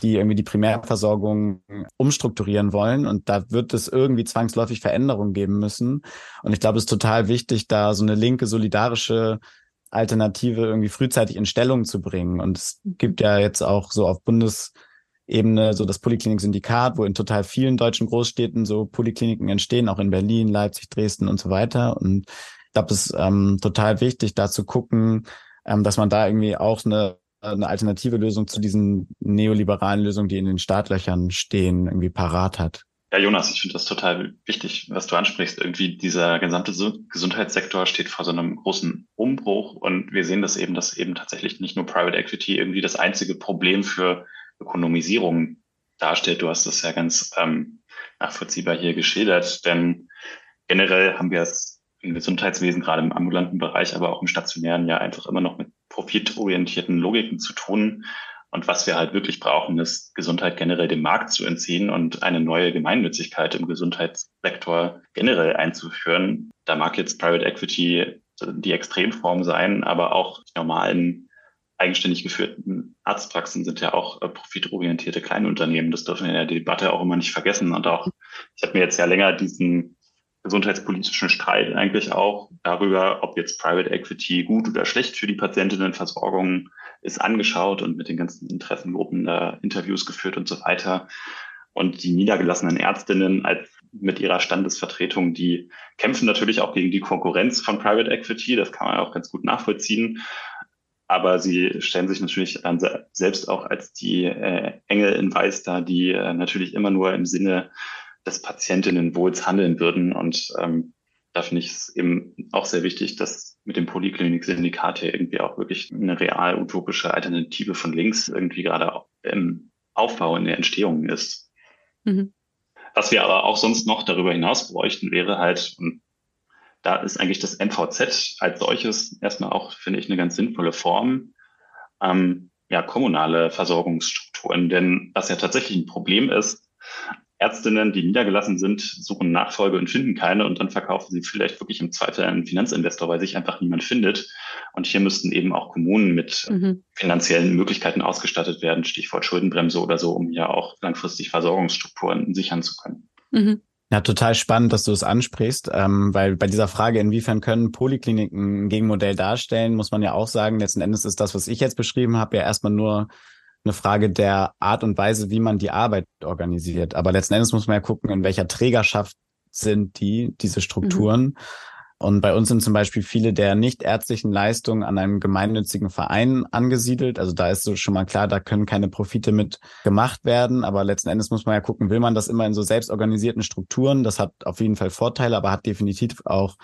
die irgendwie die Primärversorgung umstrukturieren wollen. Und da wird es irgendwie zwangsläufig Veränderungen geben müssen. Und ich glaube, es ist total wichtig, da so eine linke, solidarische Alternative irgendwie frühzeitig in Stellung zu bringen. Und es gibt ja jetzt auch so auf Bundesebene so das Poliklinik-Syndikat, wo in total vielen deutschen Großstädten so Polikliniken entstehen, auch in Berlin, Leipzig, Dresden und so weiter. Und ich glaube, es ist ähm, total wichtig, da zu gucken, ähm, dass man da irgendwie auch eine eine alternative Lösung zu diesen neoliberalen Lösungen, die in den Startlöchern stehen, irgendwie parat hat. Ja, Jonas, ich finde das total wichtig, was du ansprichst. Irgendwie dieser gesamte Gesundheitssektor steht vor so einem großen Umbruch und wir sehen das eben, dass eben tatsächlich nicht nur Private Equity irgendwie das einzige Problem für Ökonomisierung darstellt. Du hast das ja ganz ähm, nachvollziehbar hier geschildert, denn generell haben wir es im Gesundheitswesen, gerade im ambulanten Bereich, aber auch im stationären ja einfach immer noch mit profitorientierten Logiken zu tun. Und was wir halt wirklich brauchen, ist Gesundheit generell dem Markt zu entziehen und eine neue Gemeinnützigkeit im Gesundheitssektor generell einzuführen. Da mag jetzt Private Equity die Extremform sein, aber auch die normalen eigenständig geführten Arztpraxen sind ja auch äh, profitorientierte Kleinunternehmen. Das dürfen wir in der Debatte auch immer nicht vergessen. Und auch, ich habe mir jetzt ja länger diesen gesundheitspolitischen Streit eigentlich auch darüber, ob jetzt Private Equity gut oder schlecht für die Patientinnenversorgung ist, angeschaut und mit den ganzen Interessengruppen da Interviews geführt und so weiter. Und die niedergelassenen Ärztinnen als mit ihrer Standesvertretung, die kämpfen natürlich auch gegen die Konkurrenz von Private Equity. Das kann man auch ganz gut nachvollziehen. Aber sie stellen sich natürlich dann selbst auch als die äh, Engel in Weiß da, die äh, natürlich immer nur im Sinne des Patientinnenwohls handeln würden. Und ähm, da finde ich es eben auch sehr wichtig, dass mit dem Poliklinik-Syndikat hier irgendwie auch wirklich eine real utopische Alternative von links irgendwie gerade im Aufbau, in der Entstehung ist. Mhm. Was wir aber auch sonst noch darüber hinaus bräuchten, wäre halt, und da ist eigentlich das MVZ als solches erstmal auch, finde ich, eine ganz sinnvolle Form, ähm, ja, kommunale Versorgungsstrukturen. Denn was ja tatsächlich ein Problem ist, Ärztinnen, die niedergelassen sind, suchen Nachfolge und finden keine und dann verkaufen sie vielleicht wirklich im Zweifel einen Finanzinvestor, weil sich einfach niemand findet. Und hier müssten eben auch Kommunen mit mhm. finanziellen Möglichkeiten ausgestattet werden, Stichwort Schuldenbremse oder so, um ja auch langfristig Versorgungsstrukturen sichern zu können. Mhm. Ja, total spannend, dass du es ansprichst, ähm, weil bei dieser Frage, inwiefern können Polikliniken ein Gegenmodell darstellen, muss man ja auch sagen, letzten Endes ist das, was ich jetzt beschrieben habe, ja erstmal nur eine Frage der Art und Weise, wie man die Arbeit organisiert. Aber letzten Endes muss man ja gucken, in welcher Trägerschaft sind die, diese Strukturen. Mhm. Und bei uns sind zum Beispiel viele der nicht ärztlichen Leistungen an einem gemeinnützigen Verein angesiedelt. Also da ist so schon mal klar, da können keine Profite mit gemacht werden. Aber letzten Endes muss man ja gucken, will man das immer in so selbstorganisierten Strukturen? Das hat auf jeden Fall Vorteile, aber hat definitiv auch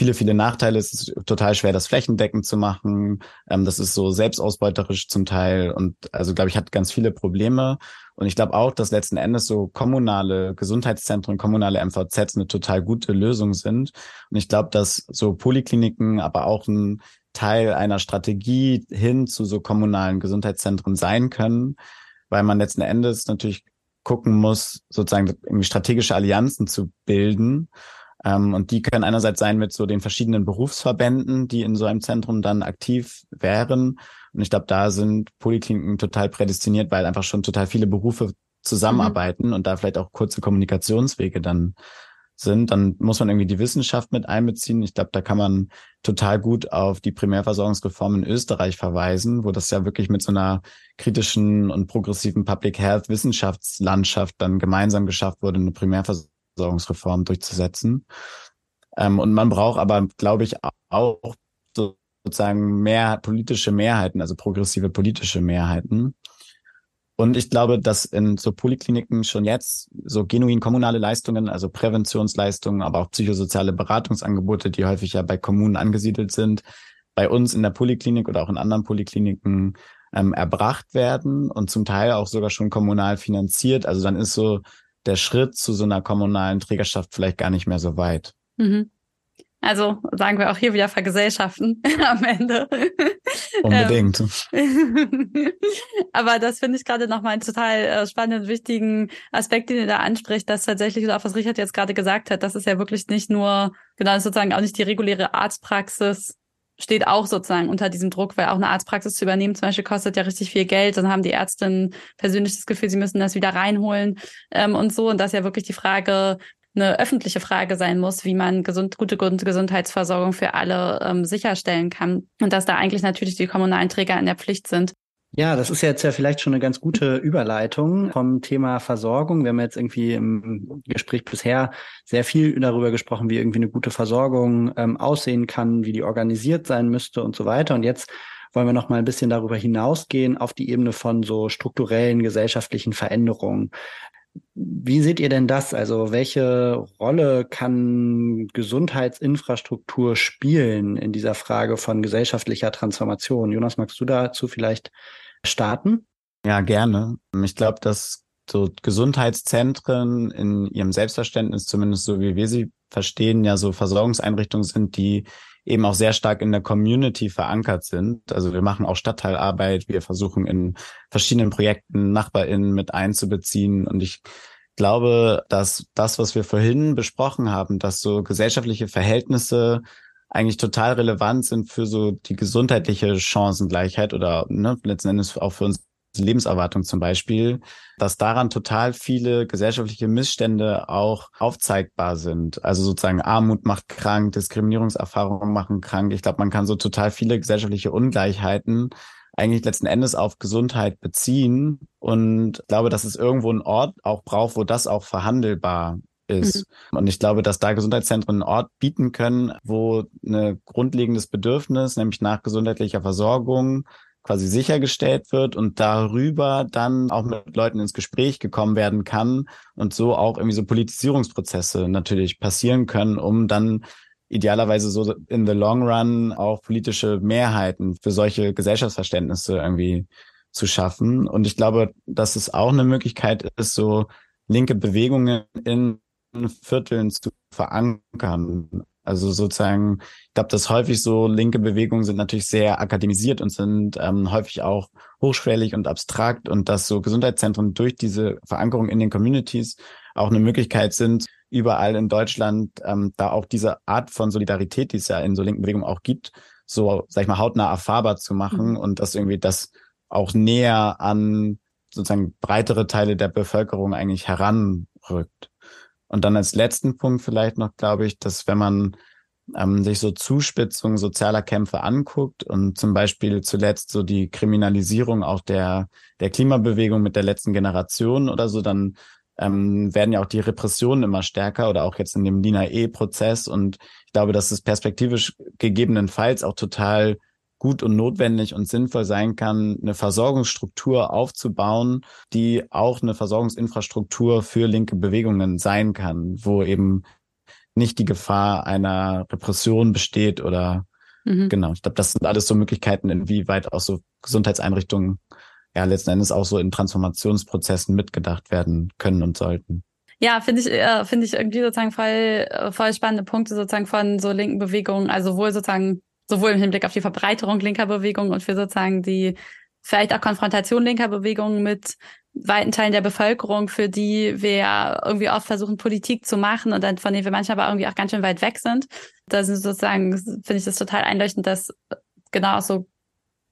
viele, viele Nachteile. Es ist total schwer, das flächendeckend zu machen. Ähm, das ist so selbstausbeuterisch zum Teil und also, glaube ich, hat ganz viele Probleme. Und ich glaube auch, dass letzten Endes so kommunale Gesundheitszentren, kommunale MVZs eine total gute Lösung sind. Und ich glaube, dass so Polikliniken, aber auch ein Teil einer Strategie hin zu so kommunalen Gesundheitszentren sein können, weil man letzten Endes natürlich gucken muss, sozusagen strategische Allianzen zu bilden ähm, und die können einerseits sein mit so den verschiedenen Berufsverbänden, die in so einem Zentrum dann aktiv wären. Und ich glaube, da sind Polikliniken total prädestiniert, weil einfach schon total viele Berufe zusammenarbeiten mhm. und da vielleicht auch kurze Kommunikationswege dann sind, dann muss man irgendwie die Wissenschaft mit einbeziehen. Ich glaube, da kann man total gut auf die Primärversorgungsreform in Österreich verweisen, wo das ja wirklich mit so einer kritischen und progressiven Public Health Wissenschaftslandschaft dann gemeinsam geschafft wurde, eine Primärversorgungsreform durchzusetzen. Ähm, und man braucht aber, glaube ich, auch sozusagen mehr politische Mehrheiten, also progressive politische Mehrheiten. Und ich glaube, dass in so Polikliniken schon jetzt so genuin kommunale Leistungen, also Präventionsleistungen, aber auch psychosoziale Beratungsangebote, die häufig ja bei Kommunen angesiedelt sind, bei uns in der Poliklinik oder auch in anderen Polikliniken ähm, erbracht werden und zum Teil auch sogar schon kommunal finanziert. Also dann ist so der Schritt zu so einer kommunalen Trägerschaft vielleicht gar nicht mehr so weit. Mhm. Also sagen wir auch hier wieder vergesellschaften am Ende. Unbedingt. Aber das finde ich gerade nochmal einen total äh, spannenden, wichtigen Aspekt, den ihr da anspricht, dass tatsächlich, auch was Richard jetzt gerade gesagt hat, das ist ja wirklich nicht nur, genau, sozusagen auch nicht die reguläre Arztpraxis steht auch sozusagen unter diesem Druck, weil auch eine Arztpraxis zu übernehmen zum Beispiel kostet ja richtig viel Geld. Dann haben die Ärztinnen persönlich das Gefühl, sie müssen das wieder reinholen ähm, und so. Und das ist ja wirklich die Frage, eine öffentliche Frage sein muss, wie man gesund, gute Gesundheitsversorgung für alle ähm, sicherstellen kann und dass da eigentlich natürlich die kommunalen Träger in der Pflicht sind. Ja, das ist jetzt ja vielleicht schon eine ganz gute Überleitung vom Thema Versorgung. Wir haben jetzt irgendwie im Gespräch bisher sehr viel darüber gesprochen, wie irgendwie eine gute Versorgung ähm, aussehen kann, wie die organisiert sein müsste und so weiter. Und jetzt wollen wir noch mal ein bisschen darüber hinausgehen auf die Ebene von so strukturellen gesellschaftlichen Veränderungen. Wie seht ihr denn das? Also welche Rolle kann Gesundheitsinfrastruktur spielen in dieser Frage von gesellschaftlicher Transformation? Jonas, magst du dazu vielleicht starten? Ja, gerne. Ich glaube, dass so Gesundheitszentren in ihrem Selbstverständnis, zumindest so wie wir sie verstehen, ja so Versorgungseinrichtungen sind, die eben auch sehr stark in der Community verankert sind. Also wir machen auch Stadtteilarbeit, wir versuchen in verschiedenen Projekten NachbarInnen mit einzubeziehen. Und ich glaube, dass das, was wir vorhin besprochen haben, dass so gesellschaftliche Verhältnisse eigentlich total relevant sind für so die gesundheitliche Chancengleichheit oder ne, letzten Endes auch für uns Lebenserwartung zum Beispiel, dass daran total viele gesellschaftliche Missstände auch aufzeigbar sind. Also sozusagen Armut macht krank, Diskriminierungserfahrungen machen krank. Ich glaube, man kann so total viele gesellschaftliche Ungleichheiten eigentlich letzten Endes auf Gesundheit beziehen und glaube, dass es irgendwo einen Ort auch braucht, wo das auch verhandelbar ist. Mhm. Und ich glaube, dass da Gesundheitszentren einen Ort bieten können, wo ein grundlegendes Bedürfnis, nämlich nach gesundheitlicher Versorgung, quasi sichergestellt wird und darüber dann auch mit Leuten ins Gespräch gekommen werden kann und so auch irgendwie so Politisierungsprozesse natürlich passieren können, um dann idealerweise so in the long run auch politische Mehrheiten für solche Gesellschaftsverständnisse irgendwie zu schaffen. Und ich glaube, dass es auch eine Möglichkeit ist, so linke Bewegungen in Vierteln zu verankern. Also sozusagen, ich glaube, dass häufig so linke Bewegungen sind natürlich sehr akademisiert und sind ähm, häufig auch hochschwellig und abstrakt und dass so Gesundheitszentren durch diese Verankerung in den Communities auch eine Möglichkeit sind, überall in Deutschland ähm, da auch diese Art von Solidarität, die es ja in so linken Bewegungen auch gibt, so, sag ich mal, hautnah erfahrbar zu machen mhm. und dass irgendwie das auch näher an sozusagen breitere Teile der Bevölkerung eigentlich heranrückt. Und dann als letzten Punkt vielleicht noch, glaube ich, dass wenn man ähm, sich so Zuspitzungen sozialer Kämpfe anguckt und zum Beispiel zuletzt so die Kriminalisierung auch der, der Klimabewegung mit der letzten Generation oder so, dann ähm, werden ja auch die Repressionen immer stärker oder auch jetzt in dem Lina E-Prozess. Und ich glaube, dass es perspektivisch gegebenenfalls auch total gut und notwendig und sinnvoll sein kann, eine Versorgungsstruktur aufzubauen, die auch eine Versorgungsinfrastruktur für linke Bewegungen sein kann, wo eben nicht die Gefahr einer Repression besteht oder mhm. genau. Ich glaube, das sind alles so Möglichkeiten, inwieweit auch so Gesundheitseinrichtungen ja letzten Endes auch so in Transformationsprozessen mitgedacht werden können und sollten. Ja, finde ich, äh, finde ich irgendwie sozusagen voll, äh, voll spannende Punkte sozusagen von so linken Bewegungen, also wohl sozusagen sowohl im Hinblick auf die Verbreiterung linker Bewegungen und für sozusagen die vielleicht auch Konfrontation linker Bewegungen mit weiten Teilen der Bevölkerung, für die wir irgendwie oft versuchen, Politik zu machen und dann von denen wir manchmal aber irgendwie auch ganz schön weit weg sind. Da sind sozusagen, finde ich das total einleuchtend, dass genau so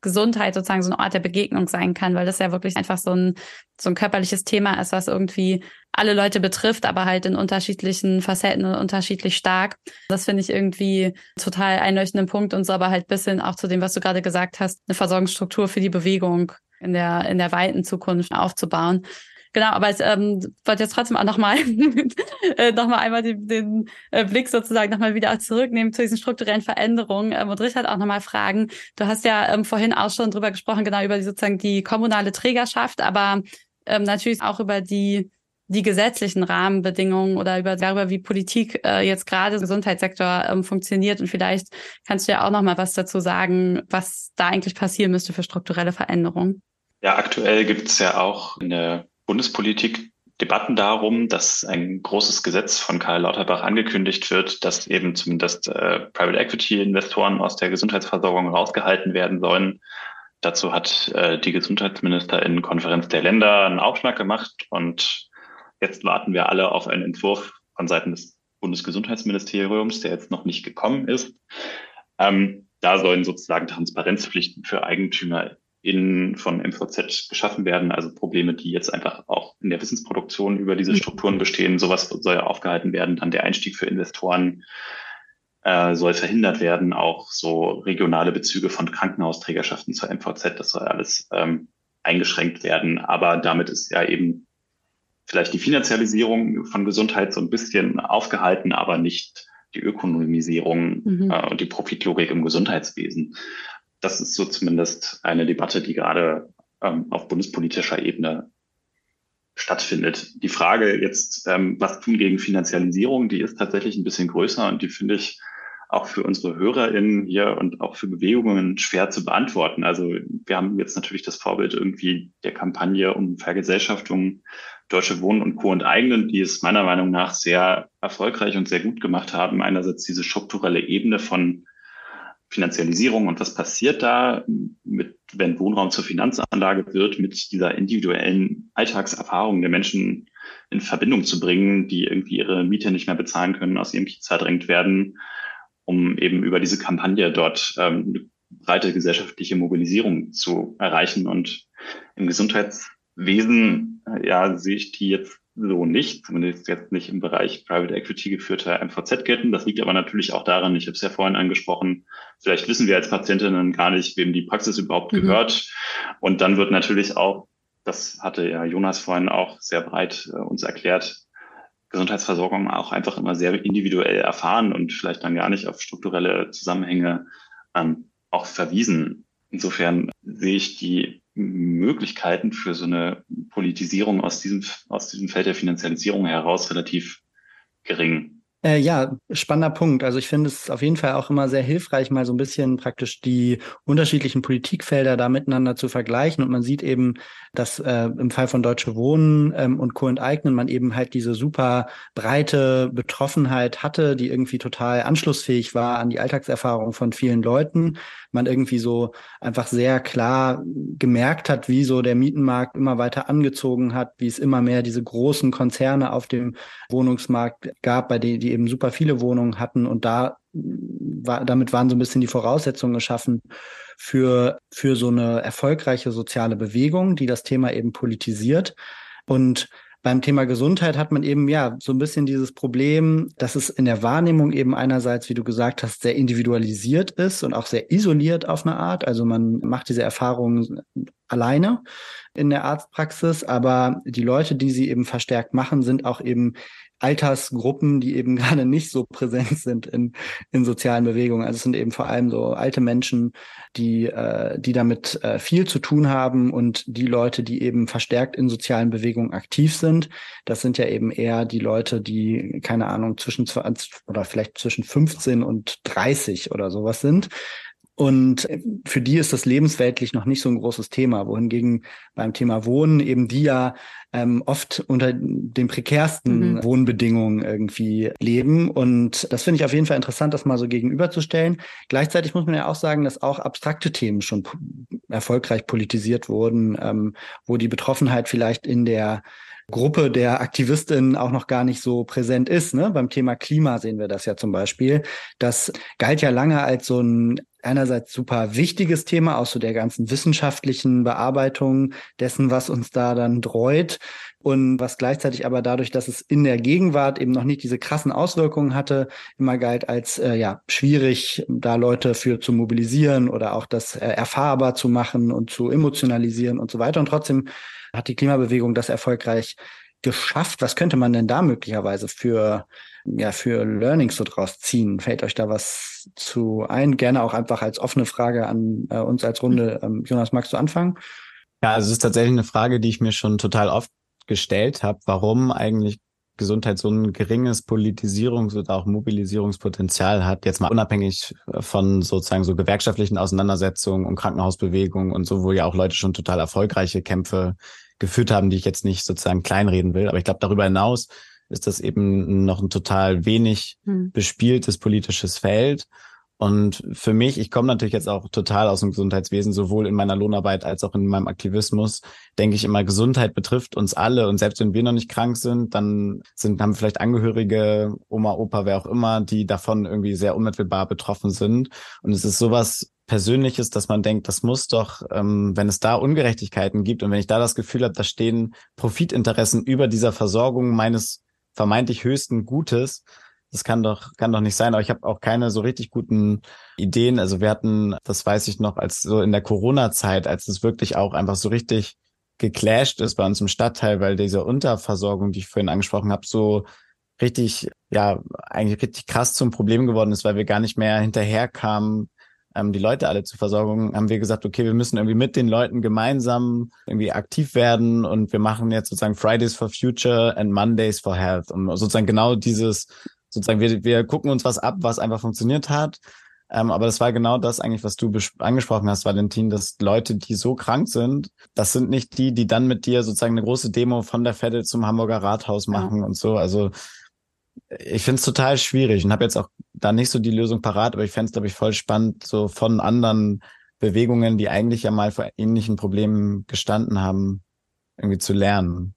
Gesundheit sozusagen so ein Ort der Begegnung sein kann, weil das ja wirklich einfach so ein, so ein körperliches Thema ist, was irgendwie alle Leute betrifft, aber halt in unterschiedlichen Facetten und unterschiedlich stark. Das finde ich irgendwie total einleuchtenden Punkt und so aber halt bis hin auch zu dem, was du gerade gesagt hast, eine Versorgungsstruktur für die Bewegung in der, in der weiten Zukunft aufzubauen. Genau, aber ich ähm, wollte jetzt trotzdem auch nochmal äh, noch mal einmal den, den äh, Blick sozusagen nochmal wieder zurücknehmen zu diesen strukturellen Veränderungen ähm, und Richard auch nochmal fragen. Du hast ja ähm, vorhin auch schon drüber gesprochen, genau über die, sozusagen die kommunale Trägerschaft, aber ähm, natürlich auch über die die gesetzlichen Rahmenbedingungen oder über darüber, wie Politik äh, jetzt gerade im Gesundheitssektor ähm, funktioniert. Und vielleicht kannst du ja auch noch mal was dazu sagen, was da eigentlich passieren müsste für strukturelle Veränderungen. Ja, aktuell gibt es ja auch eine Bundespolitik Debatten darum, dass ein großes Gesetz von Karl Lauterbach angekündigt wird, dass eben zumindest äh, Private Equity Investoren aus der Gesundheitsversorgung rausgehalten werden sollen. Dazu hat äh, die Gesundheitsministerinnenkonferenz der Länder einen Aufschlag gemacht und jetzt warten wir alle auf einen Entwurf von Seiten des Bundesgesundheitsministeriums, der jetzt noch nicht gekommen ist. Ähm, da sollen sozusagen Transparenzpflichten für Eigentümer in, von MVZ geschaffen werden. Also Probleme, die jetzt einfach auch in der Wissensproduktion über diese mhm. Strukturen bestehen. Sowas soll ja aufgehalten werden. Dann der Einstieg für Investoren äh, soll verhindert werden. Auch so regionale Bezüge von Krankenhausträgerschaften zur MVZ, das soll alles ähm, eingeschränkt werden. Aber damit ist ja eben vielleicht die Finanzialisierung von Gesundheit so ein bisschen aufgehalten, aber nicht die Ökonomisierung mhm. äh, und die Profitlogik im Gesundheitswesen das ist so zumindest eine Debatte, die gerade ähm, auf bundespolitischer Ebene stattfindet. Die Frage jetzt, ähm, was tun gegen Finanzialisierung, die ist tatsächlich ein bisschen größer und die finde ich auch für unsere HörerInnen hier und auch für Bewegungen schwer zu beantworten. Also wir haben jetzt natürlich das Vorbild irgendwie der Kampagne um Vergesellschaftung Deutsche Wohnen und Co. enteignen, die es meiner Meinung nach sehr erfolgreich und sehr gut gemacht haben. Einerseits diese strukturelle Ebene von Finanzialisierung und was passiert da, mit, wenn Wohnraum zur Finanzanlage wird, mit dieser individuellen Alltagserfahrung der Menschen in Verbindung zu bringen, die irgendwie ihre Miete nicht mehr bezahlen können, aus ihrem Kiez verdrängt werden, um eben über diese Kampagne dort ähm, eine breite gesellschaftliche Mobilisierung zu erreichen. Und im Gesundheitswesen, ja, sehe ich die jetzt so nicht, zumindest jetzt nicht im Bereich Private Equity geführter MVZ-Ketten. Das liegt aber natürlich auch daran, ich habe es ja vorhin angesprochen, vielleicht wissen wir als Patientinnen gar nicht, wem die Praxis überhaupt mhm. gehört. Und dann wird natürlich auch, das hatte ja Jonas vorhin auch sehr breit äh, uns erklärt, Gesundheitsversorgung auch einfach immer sehr individuell erfahren und vielleicht dann gar nicht auf strukturelle Zusammenhänge ähm, auch verwiesen. Insofern sehe ich die Möglichkeiten für so eine Politisierung aus diesem, aus diesem Feld der Finanzialisierung heraus relativ gering. Äh, ja, spannender Punkt. Also ich finde es auf jeden Fall auch immer sehr hilfreich, mal so ein bisschen praktisch die unterschiedlichen Politikfelder da miteinander zu vergleichen. Und man sieht eben, dass äh, im Fall von Deutsche Wohnen ähm, und Co-Enteignen man eben halt diese super breite Betroffenheit hatte, die irgendwie total anschlussfähig war an die Alltagserfahrung von vielen Leuten. Man irgendwie so einfach sehr klar gemerkt hat, wie so der Mietenmarkt immer weiter angezogen hat, wie es immer mehr diese großen Konzerne auf dem Wohnungsmarkt gab, bei denen die eben super viele Wohnungen hatten und da war, damit waren so ein bisschen die Voraussetzungen geschaffen für, für so eine erfolgreiche soziale Bewegung, die das Thema eben politisiert. Und beim Thema Gesundheit hat man eben ja so ein bisschen dieses Problem, dass es in der Wahrnehmung eben einerseits, wie du gesagt hast, sehr individualisiert ist und auch sehr isoliert auf eine Art. Also man macht diese Erfahrungen alleine in der Arztpraxis, aber die Leute, die sie eben verstärkt machen, sind auch eben Altersgruppen, die eben gerade nicht so präsent sind in, in sozialen Bewegungen. Also es sind eben vor allem so alte Menschen, die, äh, die damit äh, viel zu tun haben und die Leute, die eben verstärkt in sozialen Bewegungen aktiv sind. Das sind ja eben eher die Leute, die, keine Ahnung, zwischen 20 oder vielleicht zwischen 15 und 30 oder sowas sind. Und für die ist das lebensweltlich noch nicht so ein großes Thema, wohingegen beim Thema Wohnen eben die ja ähm, oft unter den prekärsten mhm. Wohnbedingungen irgendwie leben. Und das finde ich auf jeden Fall interessant, das mal so gegenüberzustellen. Gleichzeitig muss man ja auch sagen, dass auch abstrakte Themen schon erfolgreich politisiert wurden, ähm, wo die Betroffenheit vielleicht in der Gruppe der Aktivistinnen auch noch gar nicht so präsent ist. Ne? Beim Thema Klima sehen wir das ja zum Beispiel. Das galt ja lange als so ein einerseits super wichtiges Thema, aus so der ganzen wissenschaftlichen Bearbeitung dessen, was uns da dann dreut. Und was gleichzeitig aber dadurch, dass es in der Gegenwart eben noch nicht diese krassen Auswirkungen hatte, immer galt als äh, ja schwierig, da Leute für zu mobilisieren oder auch das äh, erfahrbar zu machen und zu emotionalisieren und so weiter. Und trotzdem hat die Klimabewegung das erfolgreich geschafft. Was könnte man denn da möglicherweise für ja, für Learnings so draus ziehen? Fällt euch da was zu ein? Gerne auch einfach als offene Frage an äh, uns als Runde. Ähm, Jonas, magst du anfangen? Ja, also es ist tatsächlich eine Frage, die ich mir schon total oft gestellt habe, warum eigentlich Gesundheit so ein geringes Politisierungs- oder auch Mobilisierungspotenzial hat, jetzt mal unabhängig von sozusagen so gewerkschaftlichen Auseinandersetzungen und Krankenhausbewegungen und so, wo ja auch Leute schon total erfolgreiche Kämpfe geführt haben, die ich jetzt nicht sozusagen kleinreden will. Aber ich glaube, darüber hinaus ist das eben noch ein total wenig hm. bespieltes politisches Feld. Und für mich, ich komme natürlich jetzt auch total aus dem Gesundheitswesen, sowohl in meiner Lohnarbeit als auch in meinem Aktivismus, denke ich immer, Gesundheit betrifft uns alle. Und selbst wenn wir noch nicht krank sind, dann sind, haben vielleicht Angehörige, Oma, Opa, wer auch immer, die davon irgendwie sehr unmittelbar betroffen sind. Und es ist sowas Persönliches, dass man denkt, das muss doch, ähm, wenn es da Ungerechtigkeiten gibt und wenn ich da das Gefühl habe, da stehen Profitinteressen über dieser Versorgung meines vermeintlich höchsten Gutes. Das kann doch, kann doch nicht sein. Aber ich habe auch keine so richtig guten Ideen. Also wir hatten, das weiß ich noch, als so in der Corona-Zeit, als es wirklich auch einfach so richtig geclasht ist bei uns im Stadtteil, weil diese Unterversorgung, die ich vorhin angesprochen habe, so richtig, ja, eigentlich richtig krass zum Problem geworden ist, weil wir gar nicht mehr hinterherkamen, ähm, die Leute alle zur Versorgung, haben wir gesagt, okay, wir müssen irgendwie mit den Leuten gemeinsam irgendwie aktiv werden und wir machen jetzt sozusagen Fridays for Future and Mondays for Health und sozusagen genau dieses, sozusagen wir, wir gucken uns was ab, was einfach funktioniert hat. Ähm, aber das war genau das eigentlich, was du angesprochen hast, Valentin, dass Leute, die so krank sind, das sind nicht die, die dann mit dir sozusagen eine große Demo von der Fette zum Hamburger Rathaus machen ja. und so. Also ich finde es total schwierig und habe jetzt auch da nicht so die Lösung parat, aber ich fände es, glaube ich, voll spannend, so von anderen Bewegungen, die eigentlich ja mal vor ähnlichen Problemen gestanden haben, irgendwie zu lernen.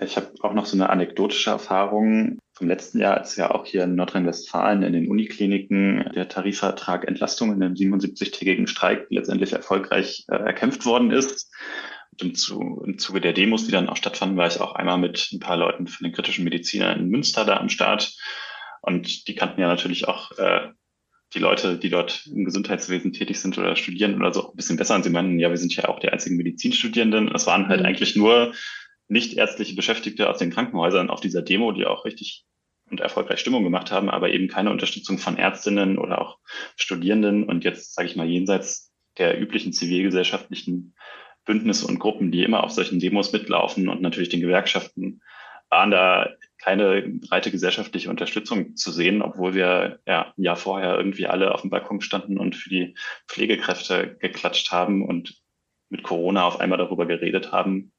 Ich habe auch noch so eine anekdotische Erfahrung vom letzten Jahr, als ja auch hier in Nordrhein-Westfalen in den Unikliniken der Tarifvertrag Entlastung in einem 77-tägigen Streik letztendlich erfolgreich äh, erkämpft worden ist im, Zu im Zuge der Demos, die dann auch stattfanden, war ich auch einmal mit ein paar Leuten von den kritischen Medizinern in Münster da am Start. Und die kannten ja natürlich auch äh, die Leute, die dort im Gesundheitswesen tätig sind oder studieren oder so, ein bisschen besser. Und sie meinen, ja, wir sind ja auch die einzigen Medizinstudierenden. Das waren halt mhm. eigentlich nur nicht ärztliche Beschäftigte aus den Krankenhäusern auf dieser Demo, die auch richtig und erfolgreich Stimmung gemacht haben, aber eben keine Unterstützung von Ärztinnen oder auch Studierenden. Und jetzt, sage ich mal, jenseits der üblichen zivilgesellschaftlichen Bündnisse und Gruppen, die immer auf solchen Demos mitlaufen und natürlich den Gewerkschaften, waren da keine breite gesellschaftliche Unterstützung zu sehen, obwohl wir ja ein Jahr vorher irgendwie alle auf dem Balkon standen und für die Pflegekräfte geklatscht haben und mit Corona auf einmal darüber geredet haben,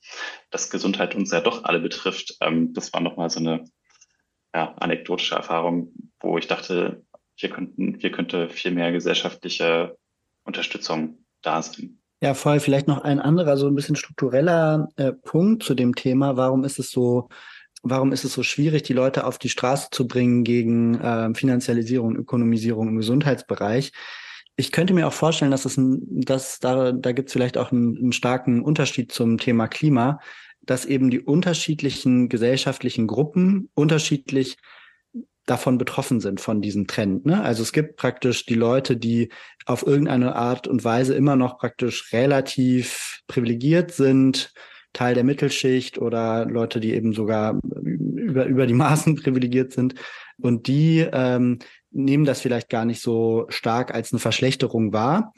dass Gesundheit uns ja doch alle betrifft. Ähm, das war nochmal so eine ja, anekdotische Erfahrung, wo ich dachte, hier könnten, hier könnte viel mehr gesellschaftliche Unterstützung da sein. Ja, voll. Vielleicht noch ein anderer, so ein bisschen struktureller äh, Punkt zu dem Thema. Warum ist es so, warum ist es so schwierig, die Leute auf die Straße zu bringen gegen äh, Finanzialisierung Ökonomisierung im Gesundheitsbereich? Ich könnte mir auch vorstellen, dass es ein, dass da, da gibt es vielleicht auch einen, einen starken Unterschied zum Thema Klima, dass eben die unterschiedlichen gesellschaftlichen Gruppen unterschiedlich davon betroffen sind, von diesem Trend. Ne? Also es gibt praktisch die Leute, die auf irgendeine Art und Weise immer noch praktisch relativ privilegiert sind, Teil der Mittelschicht oder Leute, die eben sogar über, über die Maßen privilegiert sind. Und die ähm, nehmen das vielleicht gar nicht so stark als eine Verschlechterung wahr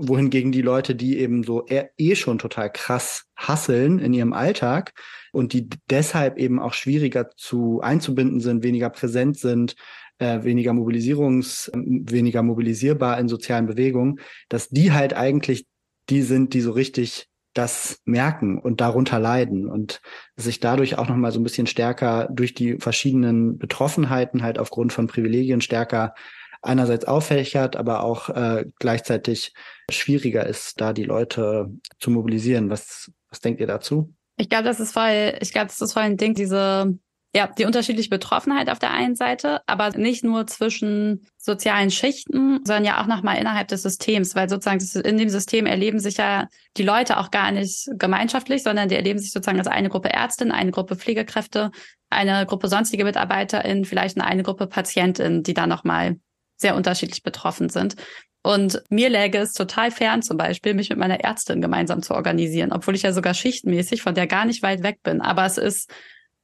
wohingegen die Leute, die eben so eh schon total krass hasseln in ihrem Alltag und die deshalb eben auch schwieriger zu einzubinden sind, weniger präsent sind, äh, weniger Mobilisierungs, weniger mobilisierbar in sozialen Bewegungen, dass die halt eigentlich die sind, die so richtig das merken und darunter leiden und sich dadurch auch nochmal so ein bisschen stärker durch die verschiedenen Betroffenheiten halt aufgrund von Privilegien stärker einerseits auffächert, aber auch äh, gleichzeitig schwieriger ist, da die Leute zu mobilisieren. Was, was denkt ihr dazu? Ich glaube, das ist voll, ich glaube, das ist voll ein Ding, diese Ja, die unterschiedliche Betroffenheit auf der einen Seite, aber nicht nur zwischen sozialen Schichten, sondern ja auch nochmal innerhalb des Systems, weil sozusagen in dem System erleben sich ja die Leute auch gar nicht gemeinschaftlich, sondern die erleben sich sozusagen als eine Gruppe Ärztinnen, eine Gruppe Pflegekräfte, eine Gruppe sonstige MitarbeiterInnen, vielleicht eine Gruppe PatientInnen, die da nochmal sehr unterschiedlich betroffen sind. Und mir läge es total fern, zum Beispiel, mich mit meiner Ärztin gemeinsam zu organisieren, obwohl ich ja sogar schichtmäßig von der gar nicht weit weg bin. Aber es ist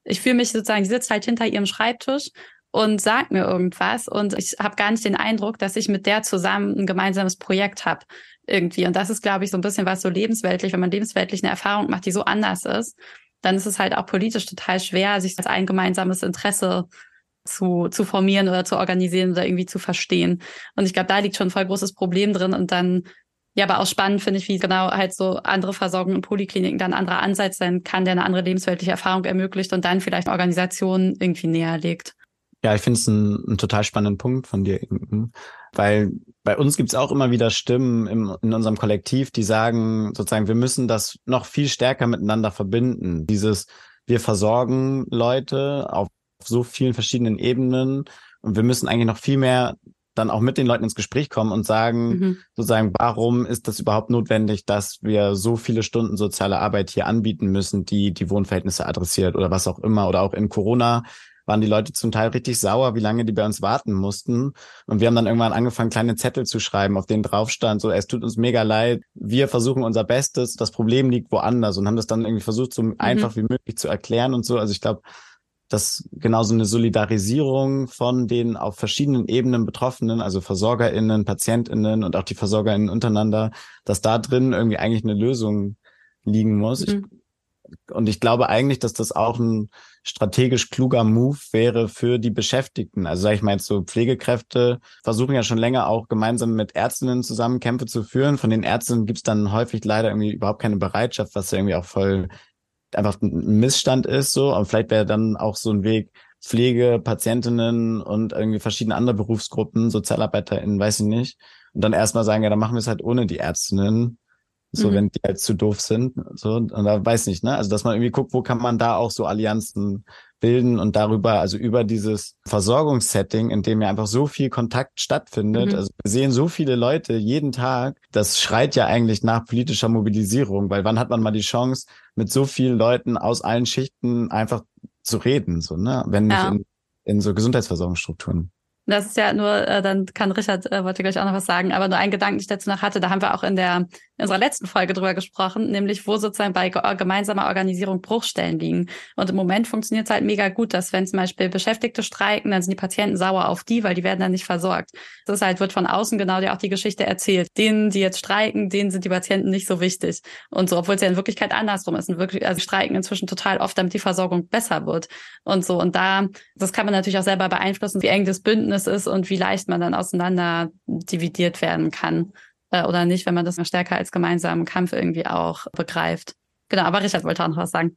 ich fühle mich sozusagen, die sitzt halt hinter ihrem Schreibtisch und sagt mir irgendwas und ich habe gar nicht den Eindruck, dass ich mit der zusammen ein gemeinsames Projekt habe irgendwie. Und das ist, glaube ich, so ein bisschen was so lebensweltlich, wenn man lebensweltlich eine Erfahrung macht, die so anders ist, dann ist es halt auch politisch total schwer, sich als ein gemeinsames Interesse zu, zu formieren oder zu organisieren oder irgendwie zu verstehen. Und ich glaube, da liegt schon ein voll großes Problem drin. Und dann ja, aber auch spannend finde ich, wie genau halt so andere Versorgung in Polikliniken dann ein anderer Ansatz sein kann, der eine andere lebensweltliche Erfahrung ermöglicht und dann vielleicht Organisationen irgendwie näher legt. Ja, ich finde es einen, einen total spannenden Punkt von dir, Inken, weil bei uns gibt es auch immer wieder Stimmen im, in unserem Kollektiv, die sagen sozusagen, wir müssen das noch viel stärker miteinander verbinden. Dieses, wir versorgen Leute auf so vielen verschiedenen Ebenen und wir müssen eigentlich noch viel mehr dann auch mit den Leuten ins Gespräch kommen und sagen, mhm. sozusagen, warum ist das überhaupt notwendig, dass wir so viele Stunden soziale Arbeit hier anbieten müssen, die die Wohnverhältnisse adressiert oder was auch immer. Oder auch in Corona waren die Leute zum Teil richtig sauer, wie lange die bei uns warten mussten. Und wir haben dann irgendwann angefangen, kleine Zettel zu schreiben, auf denen drauf stand, so, es tut uns mega leid, wir versuchen unser Bestes, das Problem liegt woanders und haben das dann irgendwie versucht, so mhm. einfach wie möglich zu erklären und so. Also ich glaube, dass genau so eine Solidarisierung von den auf verschiedenen Ebenen Betroffenen, also VersorgerInnen, PatientInnen und auch die VersorgerInnen untereinander, dass da drin irgendwie eigentlich eine Lösung liegen muss. Mhm. Ich, und ich glaube eigentlich, dass das auch ein strategisch kluger Move wäre für die Beschäftigten. Also sage ich mal jetzt so Pflegekräfte versuchen ja schon länger auch gemeinsam mit Ärztinnen zusammen Kämpfe zu führen. Von den Ärztinnen gibt's dann häufig leider irgendwie überhaupt keine Bereitschaft, was irgendwie auch voll einfach ein Missstand ist, so, aber vielleicht wäre dann auch so ein Weg, Pflege, Patientinnen und irgendwie verschiedene andere Berufsgruppen, SozialarbeiterInnen, weiß ich nicht. Und dann erstmal sagen, ja, dann machen wir es halt ohne die Ärztinnen. So, mhm. wenn die halt zu doof sind. So, und da weiß nicht, ne? Also, dass man irgendwie guckt, wo kann man da auch so Allianzen bilden und darüber, also über dieses Versorgungssetting, in dem ja einfach so viel Kontakt stattfindet. Mhm. Also wir sehen so viele Leute jeden Tag. Das schreit ja eigentlich nach politischer Mobilisierung, weil wann hat man mal die Chance, mit so vielen Leuten aus allen Schichten einfach zu reden, so, ne? Wenn nicht ja. in, in so Gesundheitsversorgungsstrukturen. Das ist ja nur, äh, dann kann Richard, äh, wollte gleich auch noch was sagen, aber nur ein Gedanken, den ich dazu noch hatte, da haben wir auch in der in unserer letzten Folge drüber gesprochen, nämlich wo sozusagen bei gemeinsamer Organisierung Bruchstellen liegen. Und im Moment funktioniert es halt mega gut, dass wenn zum Beispiel Beschäftigte streiken, dann sind die Patienten sauer auf die, weil die werden dann nicht versorgt. Das ist halt, wird von außen genau ja auch die Geschichte erzählt. Denen, die jetzt streiken, denen sind die Patienten nicht so wichtig. Und so, obwohl es ja in Wirklichkeit andersrum ist. Und wirklich, also streiken inzwischen total oft, damit die Versorgung besser wird. Und so. Und da, das kann man natürlich auch selber beeinflussen, wie eng das Bündnis ist und wie leicht man dann auseinander dividiert werden kann äh, oder nicht, wenn man das stärker als gemeinsamen Kampf irgendwie auch begreift. Genau, aber Richard wollte auch noch was sagen.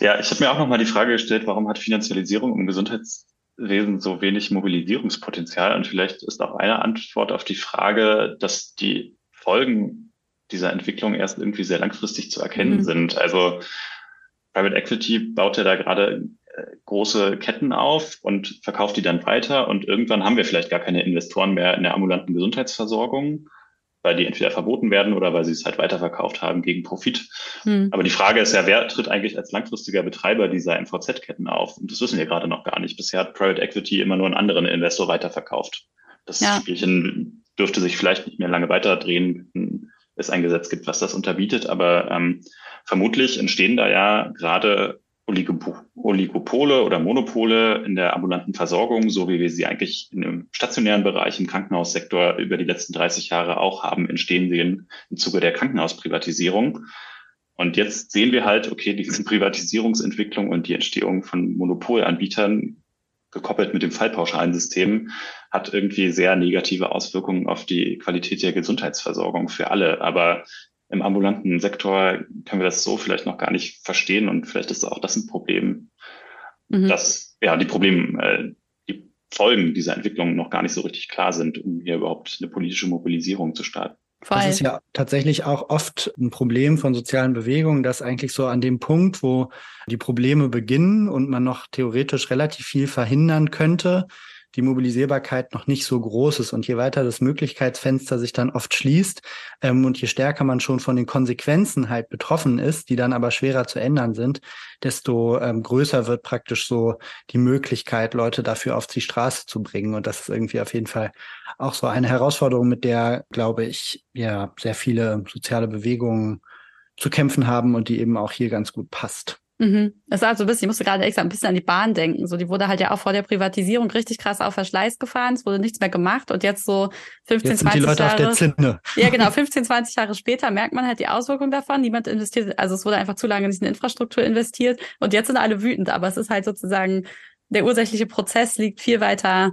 Ja, ich habe mir auch noch mal die Frage gestellt, warum hat Finanzialisierung im Gesundheitswesen so wenig Mobilisierungspotenzial? Und vielleicht ist auch eine Antwort auf die Frage, dass die Folgen dieser Entwicklung erst irgendwie sehr langfristig zu erkennen mhm. sind. Also Private Equity baut ja da gerade große Ketten auf und verkauft die dann weiter und irgendwann haben wir vielleicht gar keine Investoren mehr in der ambulanten Gesundheitsversorgung weil die entweder verboten werden oder weil sie es halt weiterverkauft haben gegen Profit. Hm. Aber die Frage ist ja, wer tritt eigentlich als langfristiger Betreiber dieser MVZ-Ketten auf? Und das wissen wir gerade noch gar nicht. Bisher hat Private Equity immer nur einen anderen Investor weiterverkauft. Das ja. Spielchen dürfte sich vielleicht nicht mehr lange weiterdrehen, wenn es ein Gesetz gibt, was das unterbietet. Aber ähm, vermutlich entstehen da ja gerade Oligopole oder Monopole in der ambulanten Versorgung, so wie wir sie eigentlich im stationären Bereich im Krankenhaussektor über die letzten 30 Jahre auch haben entstehen sehen im Zuge der Krankenhausprivatisierung. Und jetzt sehen wir halt, okay, diese Privatisierungsentwicklung und die Entstehung von Monopolanbietern gekoppelt mit dem Fallpauschalensystem hat irgendwie sehr negative Auswirkungen auf die Qualität der Gesundheitsversorgung für alle. Aber im ambulanten Sektor können wir das so vielleicht noch gar nicht verstehen und vielleicht ist auch das ein Problem, mhm. dass ja die Probleme, äh, die Folgen dieser Entwicklung noch gar nicht so richtig klar sind, um hier überhaupt eine politische Mobilisierung zu starten. Das ist ja tatsächlich auch oft ein Problem von sozialen Bewegungen, dass eigentlich so an dem Punkt, wo die Probleme beginnen und man noch theoretisch relativ viel verhindern könnte, die Mobilisierbarkeit noch nicht so groß ist. Und je weiter das Möglichkeitsfenster sich dann oft schließt ähm, und je stärker man schon von den Konsequenzen halt betroffen ist, die dann aber schwerer zu ändern sind, desto ähm, größer wird praktisch so die Möglichkeit, Leute dafür auf die Straße zu bringen. Und das ist irgendwie auf jeden Fall auch so eine Herausforderung, mit der, glaube ich, ja, sehr viele soziale Bewegungen zu kämpfen haben und die eben auch hier ganz gut passt. Mhm. Es war so ein bisschen, ich musste gerade extra ein bisschen an die Bahn denken. So, die wurde halt ja auch vor der Privatisierung richtig krass auf Verschleiß gefahren. Es wurde nichts mehr gemacht und jetzt so 15, jetzt 20 die Leute Jahre. Auf der Zinne. Ja, genau. 15, 20 Jahre später merkt man halt die Auswirkungen davon. Niemand investiert, also es wurde einfach zu lange nicht in Infrastruktur investiert und jetzt sind alle wütend. Aber es ist halt sozusagen, der ursächliche Prozess liegt viel weiter,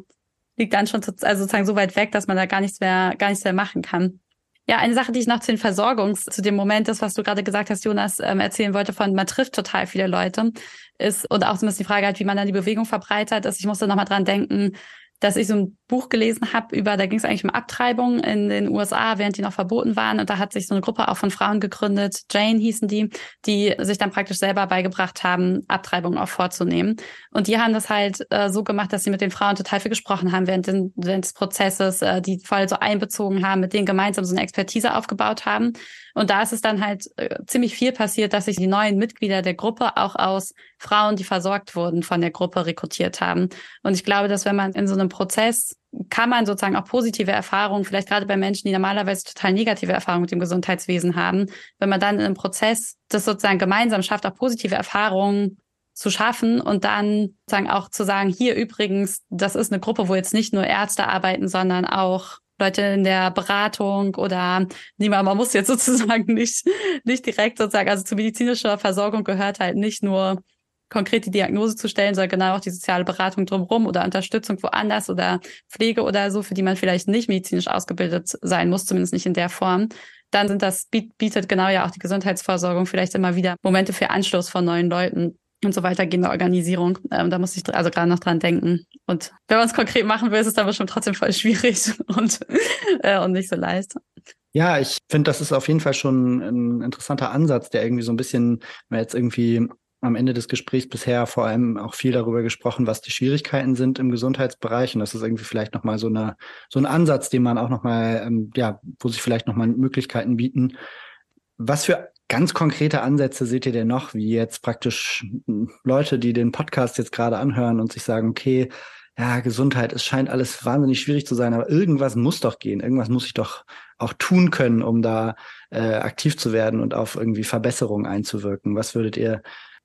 liegt dann schon, also sozusagen so weit weg, dass man da gar nichts mehr, gar nichts mehr machen kann. Ja, eine Sache, die ich noch zu den Versorgungs, zu dem Moment, das, was du gerade gesagt hast, Jonas, ähm, erzählen wollte von, man trifft total viele Leute, ist, und auch bisschen die Frage halt, wie man dann die Bewegung verbreitert, ist, ich musste nochmal dran denken, dass ich so ein Buch gelesen habe über, da ging es eigentlich um Abtreibung in den USA, während die noch verboten waren. Und da hat sich so eine Gruppe auch von Frauen gegründet, Jane hießen die, die sich dann praktisch selber beigebracht haben, Abtreibung auch vorzunehmen. Und die haben das halt äh, so gemacht, dass sie mit den Frauen total viel gesprochen haben während, den, während des Prozesses, äh, die voll so einbezogen haben, mit denen gemeinsam so eine Expertise aufgebaut haben. Und da ist es dann halt äh, ziemlich viel passiert, dass sich die neuen Mitglieder der Gruppe auch aus Frauen, die versorgt wurden, von der Gruppe rekrutiert haben. Und ich glaube, dass wenn man in so einem Prozess kann man sozusagen auch positive Erfahrungen, vielleicht gerade bei Menschen, die normalerweise total negative Erfahrungen mit dem Gesundheitswesen haben, wenn man dann einem Prozess das sozusagen gemeinsam schafft, auch positive Erfahrungen zu schaffen und dann sozusagen auch zu sagen, hier übrigens, das ist eine Gruppe, wo jetzt nicht nur Ärzte arbeiten, sondern auch Leute in der Beratung oder niemand, man muss jetzt sozusagen nicht, nicht direkt sozusagen, also zu medizinischer Versorgung gehört halt nicht nur konkret die Diagnose zu stellen, sondern genau auch die soziale Beratung drumherum oder Unterstützung woanders oder Pflege oder so, für die man vielleicht nicht medizinisch ausgebildet sein muss, zumindest nicht in der Form. Dann sind das, bietet genau ja auch die Gesundheitsversorgung vielleicht immer wieder Momente für Anschluss von neuen Leuten und so weitergehende Organisierung. Ähm, da muss ich also gerade noch dran denken. Und wenn man es konkret machen will, ist es dann bestimmt trotzdem voll schwierig und, äh, und nicht so leicht. Ja, ich finde, das ist auf jeden Fall schon ein interessanter Ansatz, der irgendwie so ein bisschen, wenn wir jetzt irgendwie am Ende des Gesprächs bisher vor allem auch viel darüber gesprochen, was die Schwierigkeiten sind im Gesundheitsbereich. Und das ist irgendwie vielleicht nochmal so eine, so ein Ansatz, den man auch nochmal, ähm, ja, wo sich vielleicht nochmal Möglichkeiten bieten. Was für ganz konkrete Ansätze seht ihr denn noch, wie jetzt praktisch Leute, die den Podcast jetzt gerade anhören und sich sagen, okay, ja, Gesundheit, es scheint alles wahnsinnig schwierig zu sein, aber irgendwas muss doch gehen, irgendwas muss ich doch auch tun können, um da äh, aktiv zu werden und auf irgendwie Verbesserungen einzuwirken. Was würdet ihr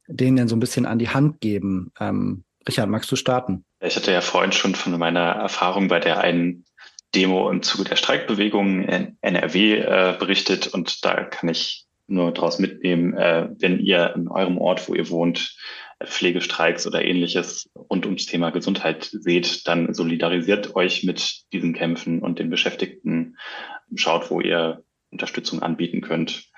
denen denn so ein bisschen an die Hand geben? Ähm, Richard, magst du starten? Ich hatte ja vorhin schon von meiner Erfahrung bei der einen Demo im Zuge der Streikbewegung in NRW äh, berichtet und da kann ich nur daraus mitnehmen, äh, wenn ihr in eurem Ort, wo ihr wohnt, Pflegestreiks oder ähnliches rund ums Thema Gesundheit seht, dann solidarisiert euch mit diesen Kämpfen und den Beschäftigten. Schaut, wo ihr Unterstützung anbieten könnt.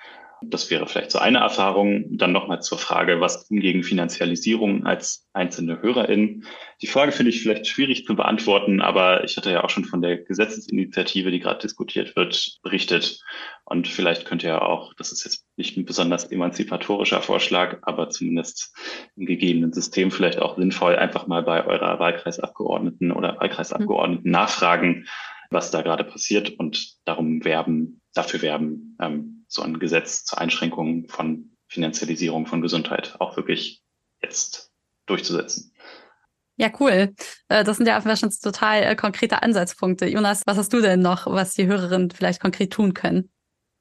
Das wäre vielleicht so eine Erfahrung. Dann nochmal zur Frage, was tun gegen Finanzialisierung als einzelne HörerInnen? Die Frage finde ich vielleicht schwierig zu beantworten, aber ich hatte ja auch schon von der Gesetzesinitiative, die gerade diskutiert wird, berichtet. Und vielleicht könnt ihr auch, das ist jetzt nicht ein besonders emanzipatorischer Vorschlag, aber zumindest im gegebenen System vielleicht auch sinnvoll, einfach mal bei eurer Wahlkreisabgeordneten oder Wahlkreisabgeordneten mhm. nachfragen, was da gerade passiert und darum werben, dafür werben, ähm, so ein Gesetz zur Einschränkung von Finanzialisierung von Gesundheit auch wirklich jetzt durchzusetzen. Ja, cool. Äh, das sind ja einfach schon total äh, konkrete Ansatzpunkte. Jonas, was hast du denn noch, was die Hörerinnen vielleicht konkret tun können?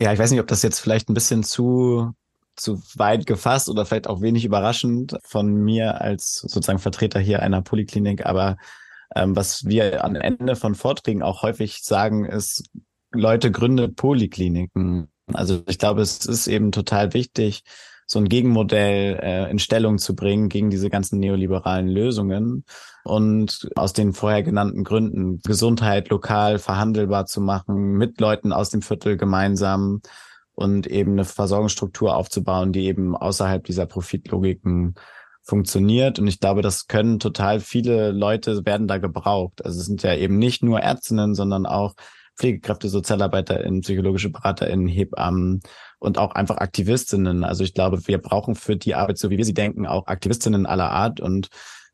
Ja, ich weiß nicht, ob das jetzt vielleicht ein bisschen zu zu weit gefasst oder vielleicht auch wenig überraschend von mir als sozusagen Vertreter hier einer Poliklinik, aber ähm, was wir am Ende von Vorträgen auch häufig sagen, ist, Leute gründet Polikliniken. Also ich glaube, es ist eben total wichtig, so ein Gegenmodell äh, in Stellung zu bringen gegen diese ganzen neoliberalen Lösungen und aus den vorher genannten Gründen Gesundheit lokal verhandelbar zu machen, mit Leuten aus dem Viertel gemeinsam und eben eine Versorgungsstruktur aufzubauen, die eben außerhalb dieser Profitlogiken funktioniert. Und ich glaube, das können total viele Leute werden da gebraucht. Also es sind ja eben nicht nur Ärztinnen, sondern auch Pflegekräfte, SozialarbeiterInnen, psychologische BeraterInnen, Hebammen und auch einfach Aktivistinnen. Also ich glaube, wir brauchen für die Arbeit, so wie wir sie denken, auch Aktivistinnen aller Art und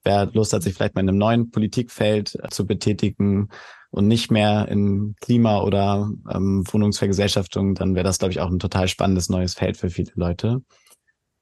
wer Lust hat, sich vielleicht mal in einem neuen Politikfeld zu betätigen und nicht mehr in Klima- oder ähm, Wohnungsvergesellschaftung, dann wäre das, glaube ich, auch ein total spannendes neues Feld für viele Leute.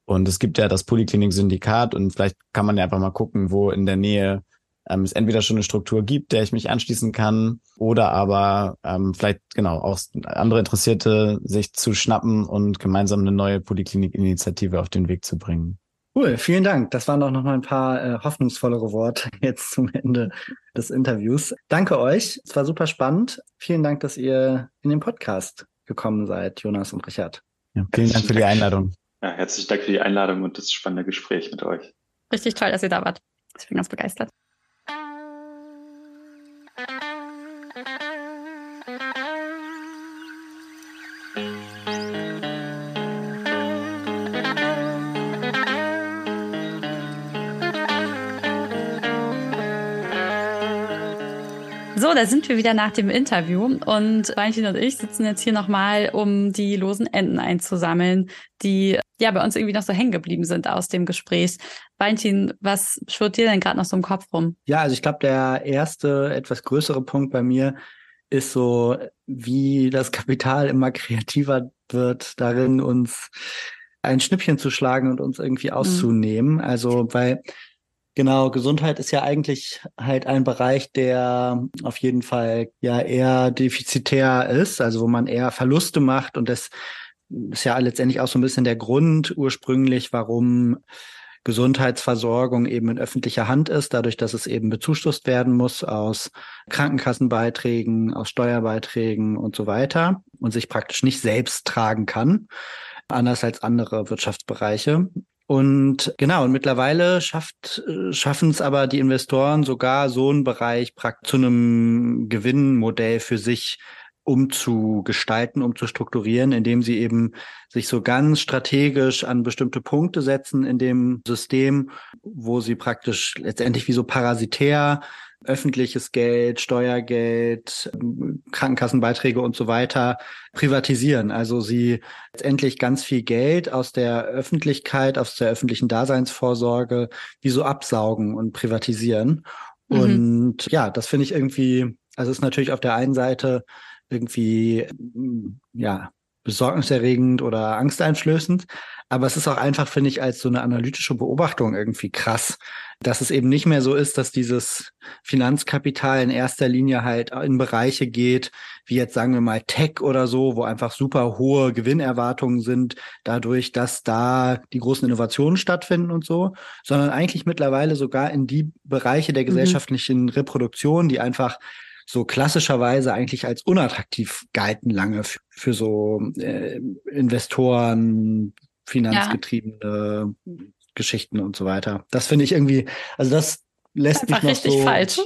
Und es gibt ja das Poliklinik-Syndikat und vielleicht kann man ja einfach mal gucken, wo in der Nähe ähm, es entweder schon eine Struktur gibt, der ich mich anschließen kann, oder aber ähm, vielleicht genau auch andere Interessierte sich zu schnappen und gemeinsam eine neue Poliklinik-Initiative auf den Weg zu bringen. Cool, vielen Dank. Das waren doch noch mal ein paar äh, hoffnungsvollere Worte jetzt zum Ende des Interviews. Danke euch. Es war super spannend. Vielen Dank, dass ihr in den Podcast gekommen seid, Jonas und Richard. Ja, vielen Dank für die Einladung. Ja, herzlichen Dank für die Einladung und das spannende Gespräch mit euch. Richtig toll, dass ihr da wart. Ich bin ganz begeistert. Da sind wir wieder nach dem Interview und Valentin und ich sitzen jetzt hier nochmal, um die losen Enden einzusammeln, die ja bei uns irgendwie noch so hängen geblieben sind aus dem Gespräch. Valentin, was schwirrt dir denn gerade noch so im Kopf rum? Ja, also ich glaube, der erste, etwas größere Punkt bei mir ist so, wie das Kapital immer kreativer wird, darin uns ein Schnippchen zu schlagen und uns irgendwie mhm. auszunehmen. Mhm. Also, weil Genau, Gesundheit ist ja eigentlich halt ein Bereich, der auf jeden Fall ja eher defizitär ist, also wo man eher Verluste macht und das ist ja letztendlich auch so ein bisschen der Grund ursprünglich, warum Gesundheitsversorgung eben in öffentlicher Hand ist, dadurch, dass es eben bezuschusst werden muss aus Krankenkassenbeiträgen, aus Steuerbeiträgen und so weiter und sich praktisch nicht selbst tragen kann, anders als andere Wirtschaftsbereiche. Und genau, und mittlerweile schafft, schaffen es aber die Investoren sogar so einen Bereich praktisch zu einem Gewinnmodell für sich umzugestalten, umzustrukturieren, indem sie eben sich so ganz strategisch an bestimmte Punkte setzen in dem System, wo sie praktisch letztendlich wie so parasitär öffentliches Geld, Steuergeld, Krankenkassenbeiträge und so weiter privatisieren. Also sie letztendlich ganz viel Geld aus der Öffentlichkeit, aus der öffentlichen Daseinsvorsorge, wie so absaugen und privatisieren. Mhm. Und ja, das finde ich irgendwie, also ist natürlich auf der einen Seite irgendwie, ja, besorgniserregend oder angsteinflößend. Aber es ist auch einfach, finde ich, als so eine analytische Beobachtung irgendwie krass, dass es eben nicht mehr so ist, dass dieses Finanzkapital in erster Linie halt in Bereiche geht, wie jetzt sagen wir mal Tech oder so, wo einfach super hohe Gewinnerwartungen sind, dadurch, dass da die großen Innovationen stattfinden und so, sondern eigentlich mittlerweile sogar in die Bereiche der mhm. gesellschaftlichen. Reproduktion, die einfach so klassischerweise eigentlich als unattraktiv galten lange für, für so äh, Investoren, finanzgetriebene ja. Geschichten und so weiter. Das finde ich irgendwie, also das lässt mich noch richtig so, falsch.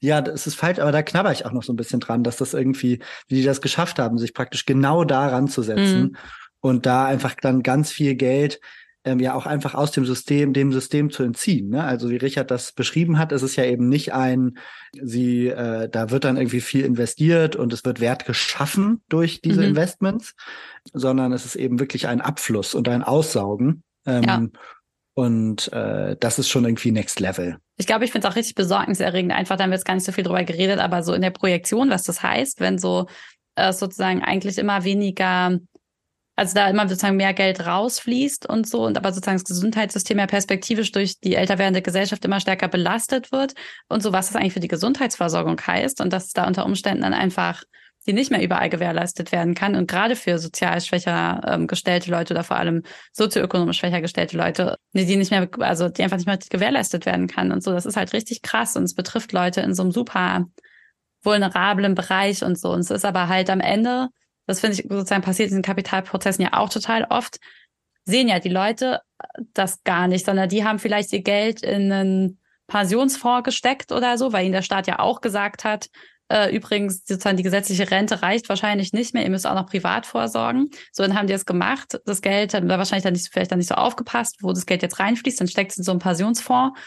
Ja, das ist falsch, aber da knabber ich auch noch so ein bisschen dran, dass das irgendwie, wie die das geschafft haben, sich praktisch genau daran zu setzen mhm. und da einfach dann ganz viel Geld ähm, ja auch einfach aus dem System, dem System zu entziehen. Ne? Also wie Richard das beschrieben hat, ist es ja eben nicht ein, sie, äh, da wird dann irgendwie viel investiert und es wird Wert geschaffen durch diese mhm. Investments, sondern es ist eben wirklich ein Abfluss und ein Aussaugen. Ähm, ja. Und äh, das ist schon irgendwie Next Level. Ich glaube, ich finde es auch richtig besorgniserregend. Einfach, da haben wir jetzt gar nicht so viel drüber geredet, aber so in der Projektion, was das heißt, wenn so äh, sozusagen eigentlich immer weniger also da immer sozusagen mehr Geld rausfließt und so und aber sozusagen das Gesundheitssystem ja perspektivisch durch die älter werdende Gesellschaft immer stärker belastet wird und so, was das eigentlich für die Gesundheitsversorgung heißt und dass da unter Umständen dann einfach die nicht mehr überall gewährleistet werden kann und gerade für sozial schwächer ähm, gestellte Leute oder vor allem sozioökonomisch schwächer gestellte Leute, die nicht mehr, also die einfach nicht mehr gewährleistet werden kann und so. Das ist halt richtig krass und es betrifft Leute in so einem super vulnerablen Bereich und so. Und es ist aber halt am Ende das finde ich sozusagen passiert in den Kapitalprozessen ja auch total oft, sehen ja die Leute das gar nicht, sondern die haben vielleicht ihr Geld in einen Pensionsfonds gesteckt oder so, weil ihnen der Staat ja auch gesagt hat, äh, übrigens, sozusagen die gesetzliche Rente reicht wahrscheinlich nicht mehr, ihr müsst auch noch privat vorsorgen. So, dann haben die es gemacht. Das Geld hat wahrscheinlich dann nicht, vielleicht dann nicht so aufgepasst, wo das Geld jetzt reinfließt, dann steckt es in so einen Pensionsfonds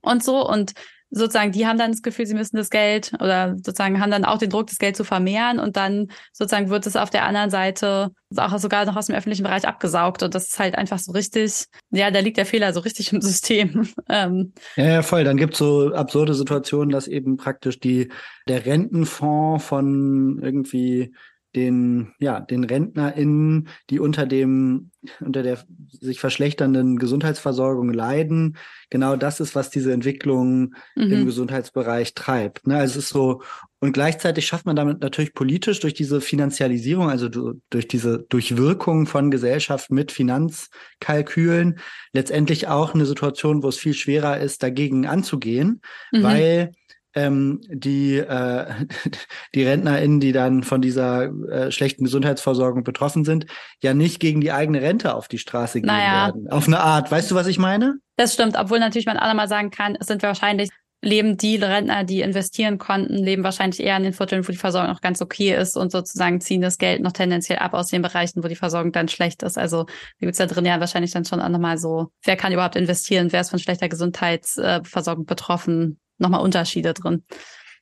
und so. Und sozusagen, die haben dann das Gefühl, sie müssen das Geld oder sozusagen haben dann auch den Druck, das Geld zu vermehren und dann sozusagen wird es auf der anderen Seite auch sogar noch aus dem öffentlichen Bereich abgesaugt und das ist halt einfach so richtig, ja, da liegt der Fehler so richtig im System. Ähm. Ja, ja, voll. Dann gibt's so absurde Situationen, dass eben praktisch die der Rentenfonds von irgendwie den, ja, den RentnerInnen, die unter dem, unter der sich verschlechternden Gesundheitsversorgung leiden. Genau das ist, was diese Entwicklung mhm. im Gesundheitsbereich treibt. Ne? Also es ist so, und gleichzeitig schafft man damit natürlich politisch durch diese Finanzialisierung, also durch diese Durchwirkung von Gesellschaft mit Finanzkalkülen, letztendlich auch eine Situation, wo es viel schwerer ist, dagegen anzugehen, mhm. weil ähm, die, äh, die RentnerInnen, die dann von dieser äh, schlechten Gesundheitsversorgung betroffen sind, ja nicht gegen die eigene Rente auf die Straße gehen naja. werden. Auf eine Art. Weißt du, was ich meine? Das stimmt, obwohl natürlich man auch nochmal sagen kann, es sind wahrscheinlich leben die Rentner, die investieren konnten, leben wahrscheinlich eher in den Vierteln, wo die Versorgung noch ganz okay ist und sozusagen ziehen das Geld noch tendenziell ab aus den Bereichen, wo die Versorgung dann schlecht ist. Also da gibt's da drin ja wahrscheinlich dann schon auch nochmal so, wer kann überhaupt investieren, wer ist von schlechter Gesundheitsversorgung betroffen, nochmal Unterschiede drin.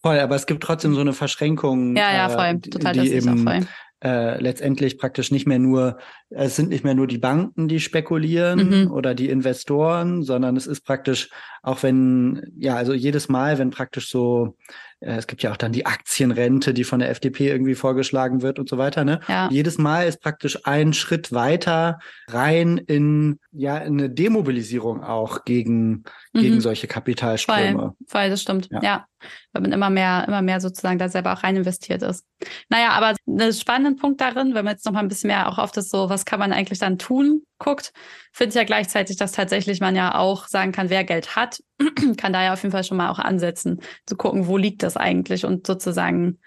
Voll, aber es gibt trotzdem so eine Verschränkung. Ja, ja, voll. Äh, Total, die eben voll. Äh, letztendlich praktisch nicht mehr nur, es sind nicht mehr nur die Banken, die spekulieren mhm. oder die Investoren, sondern es ist praktisch, auch wenn, ja, also jedes Mal, wenn praktisch so es gibt ja auch dann die Aktienrente, die von der FDP irgendwie vorgeschlagen wird und so weiter. Ne? Ja. Jedes Mal ist praktisch ein Schritt weiter rein in ja in eine Demobilisierung auch gegen mhm. gegen solche Kapitalströme. Voll, voll das stimmt. Ja. ja, weil man immer mehr immer mehr sozusagen da selber auch rein investiert ist. Naja, aber ein spannender Punkt darin, wenn man jetzt noch mal ein bisschen mehr auch auf das so, was kann man eigentlich dann tun, guckt, finde ich ja gleichzeitig, dass tatsächlich man ja auch sagen kann, wer Geld hat, kann da ja auf jeden Fall schon mal auch ansetzen, zu gucken, wo liegt das eigentlich und sozusagen,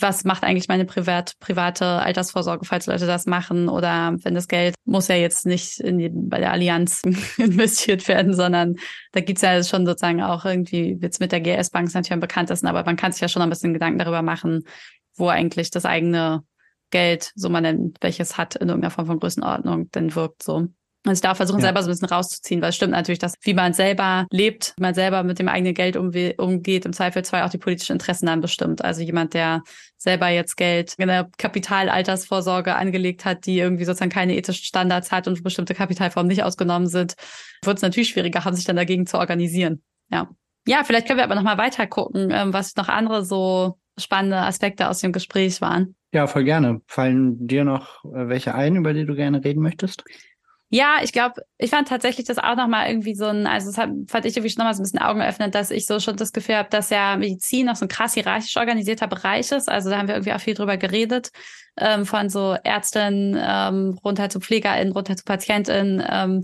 was macht eigentlich meine privat, private Altersvorsorge, falls Leute das machen oder wenn das Geld muss ja jetzt nicht die, bei der Allianz investiert werden, sondern da gibt's ja schon sozusagen auch irgendwie, jetzt mit der GS Bank ist natürlich am bekanntesten, aber man kann sich ja schon ein bisschen Gedanken darüber machen, wo eigentlich das eigene Geld, so man denn welches hat, in irgendeiner Form von Größenordnung, dann wirkt so. Also darf versuchen, ja. selber so ein bisschen rauszuziehen, weil es stimmt natürlich, dass wie man selber lebt, wie man selber mit dem eigenen Geld umgeht, im Zweifelsfall auch die politischen Interessen dann bestimmt. Also jemand, der selber jetzt Geld in der Kapitalaltersvorsorge angelegt hat, die irgendwie sozusagen keine ethischen Standards hat und bestimmte Kapitalformen nicht ausgenommen sind, wird es natürlich schwieriger haben, sich dann dagegen zu organisieren. Ja. Ja, vielleicht können wir aber nochmal weiter gucken, ähm, was noch andere so spannende Aspekte aus dem Gespräch waren. Ja, voll gerne. Fallen dir noch äh, welche ein, über die du gerne reden möchtest? Ja, ich glaube, ich fand tatsächlich das auch nochmal irgendwie so ein, also das hat, fand ich irgendwie schon nochmal so ein bisschen Augen öffnet, dass ich so schon das Gefühl habe, dass ja Medizin noch so ein krass hierarchisch organisierter Bereich ist. Also da haben wir irgendwie auch viel drüber geredet, ähm, von so Ärztinnen ähm, runter zu PflegerInnen, runter zu PatientInnen. Ähm,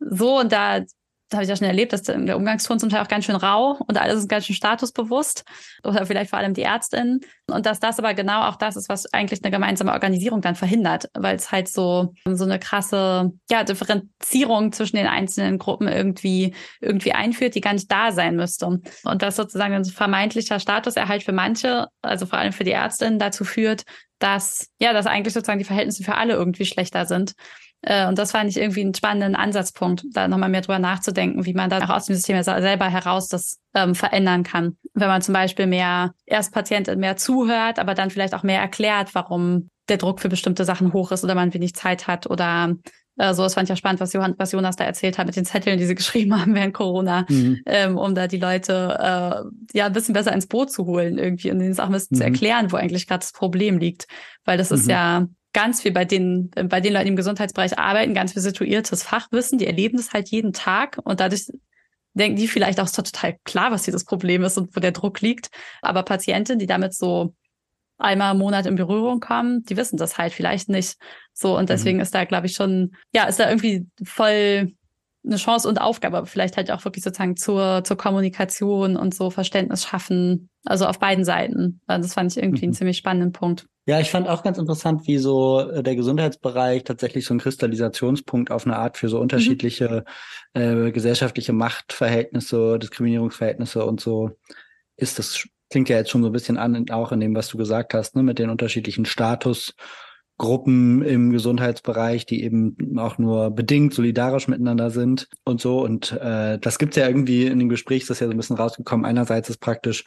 so, und da das habe ich ja schon erlebt, dass der Umgangston zum Teil auch ganz schön rau und alles ist ganz schön statusbewusst oder vielleicht vor allem die Ärztinnen und dass das aber genau auch das ist, was eigentlich eine gemeinsame Organisierung dann verhindert, weil es halt so so eine krasse ja Differenzierung zwischen den einzelnen Gruppen irgendwie irgendwie einführt, die gar nicht da sein müsste und das sozusagen ein vermeintlicher Statuserhalt für manche, also vor allem für die Ärztinnen dazu führt, dass ja, dass eigentlich sozusagen die Verhältnisse für alle irgendwie schlechter sind. Äh, und das fand ich irgendwie einen spannenden Ansatzpunkt, da nochmal mehr drüber nachzudenken, wie man da auch aus dem System selber heraus das ähm, verändern kann. Wenn man zum Beispiel mehr erst Patienten mehr zuhört, aber dann vielleicht auch mehr erklärt, warum der Druck für bestimmte Sachen hoch ist oder man wenig Zeit hat oder äh, so, das fand ich ja spannend, was, Johann, was Jonas da erzählt hat mit den Zetteln, die sie geschrieben haben während Corona, mhm. ähm, um da die Leute äh, ja ein bisschen besser ins Boot zu holen irgendwie und ihnen auch ein bisschen mhm. zu erklären, wo eigentlich gerade das Problem liegt. Weil das mhm. ist ja ganz viel bei den, bei den Leuten, die im Gesundheitsbereich arbeiten, ganz viel situiertes Fachwissen. Die erleben das halt jeden Tag und dadurch denken die vielleicht auch, es ist total klar, was hier das Problem ist und wo der Druck liegt. Aber Patienten, die damit so einmal im Monat in Berührung kommen, die wissen das halt vielleicht nicht. So, und mhm. deswegen mhm. ist da, glaube ich, schon, ja, ist da irgendwie voll eine Chance und Aufgabe, aber vielleicht halt auch wirklich sozusagen zur, zur Kommunikation und so Verständnis schaffen. Also auf beiden Seiten. Also das fand ich irgendwie mhm. einen ziemlich spannenden Punkt. Ja, ich fand auch ganz interessant, wie so äh, der Gesundheitsbereich tatsächlich so ein Kristallisationspunkt auf eine Art für so unterschiedliche mhm. äh, gesellschaftliche Machtverhältnisse, Diskriminierungsverhältnisse und so ist. Das klingt ja jetzt schon so ein bisschen an, auch in dem, was du gesagt hast, ne, mit den unterschiedlichen Status Gruppen im Gesundheitsbereich, die eben auch nur bedingt solidarisch miteinander sind und so. Und äh, das gibt's ja irgendwie in dem Gespräch, ist das ja so ein bisschen rausgekommen. Einerseits ist praktisch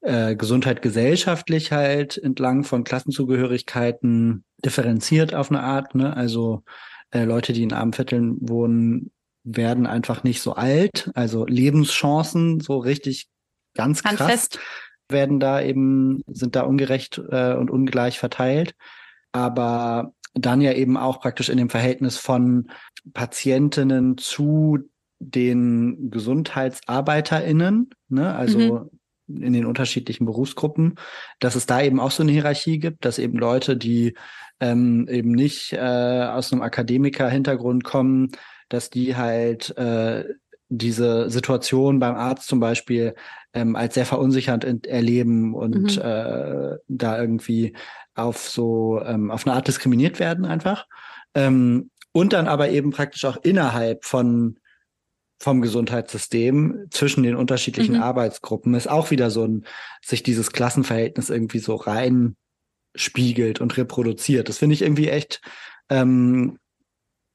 äh, Gesundheit gesellschaftlich halt entlang von Klassenzugehörigkeiten differenziert auf eine Art. Ne? Also äh, Leute, die in armen Vierteln wohnen, werden einfach nicht so alt. Also Lebenschancen so richtig ganz krass Handfest. werden da eben, sind da ungerecht äh, und ungleich verteilt aber dann ja eben auch praktisch in dem Verhältnis von Patientinnen zu den GesundheitsarbeiterInnen, ne? also mhm. In den unterschiedlichen Berufsgruppen, dass es da eben auch so eine Hierarchie gibt, dass eben Leute, die ähm, eben nicht äh, aus einem Akademiker-Hintergrund kommen, dass die halt äh, diese Situation beim Arzt zum Beispiel ähm, als sehr verunsichernd erleben und mhm. äh, da irgendwie auf so ähm, auf eine Art diskriminiert werden einfach ähm, und dann aber eben praktisch auch innerhalb von vom Gesundheitssystem zwischen den unterschiedlichen mhm. Arbeitsgruppen ist auch wieder so ein sich dieses Klassenverhältnis irgendwie so rein spiegelt und reproduziert. Das finde ich irgendwie echt ähm,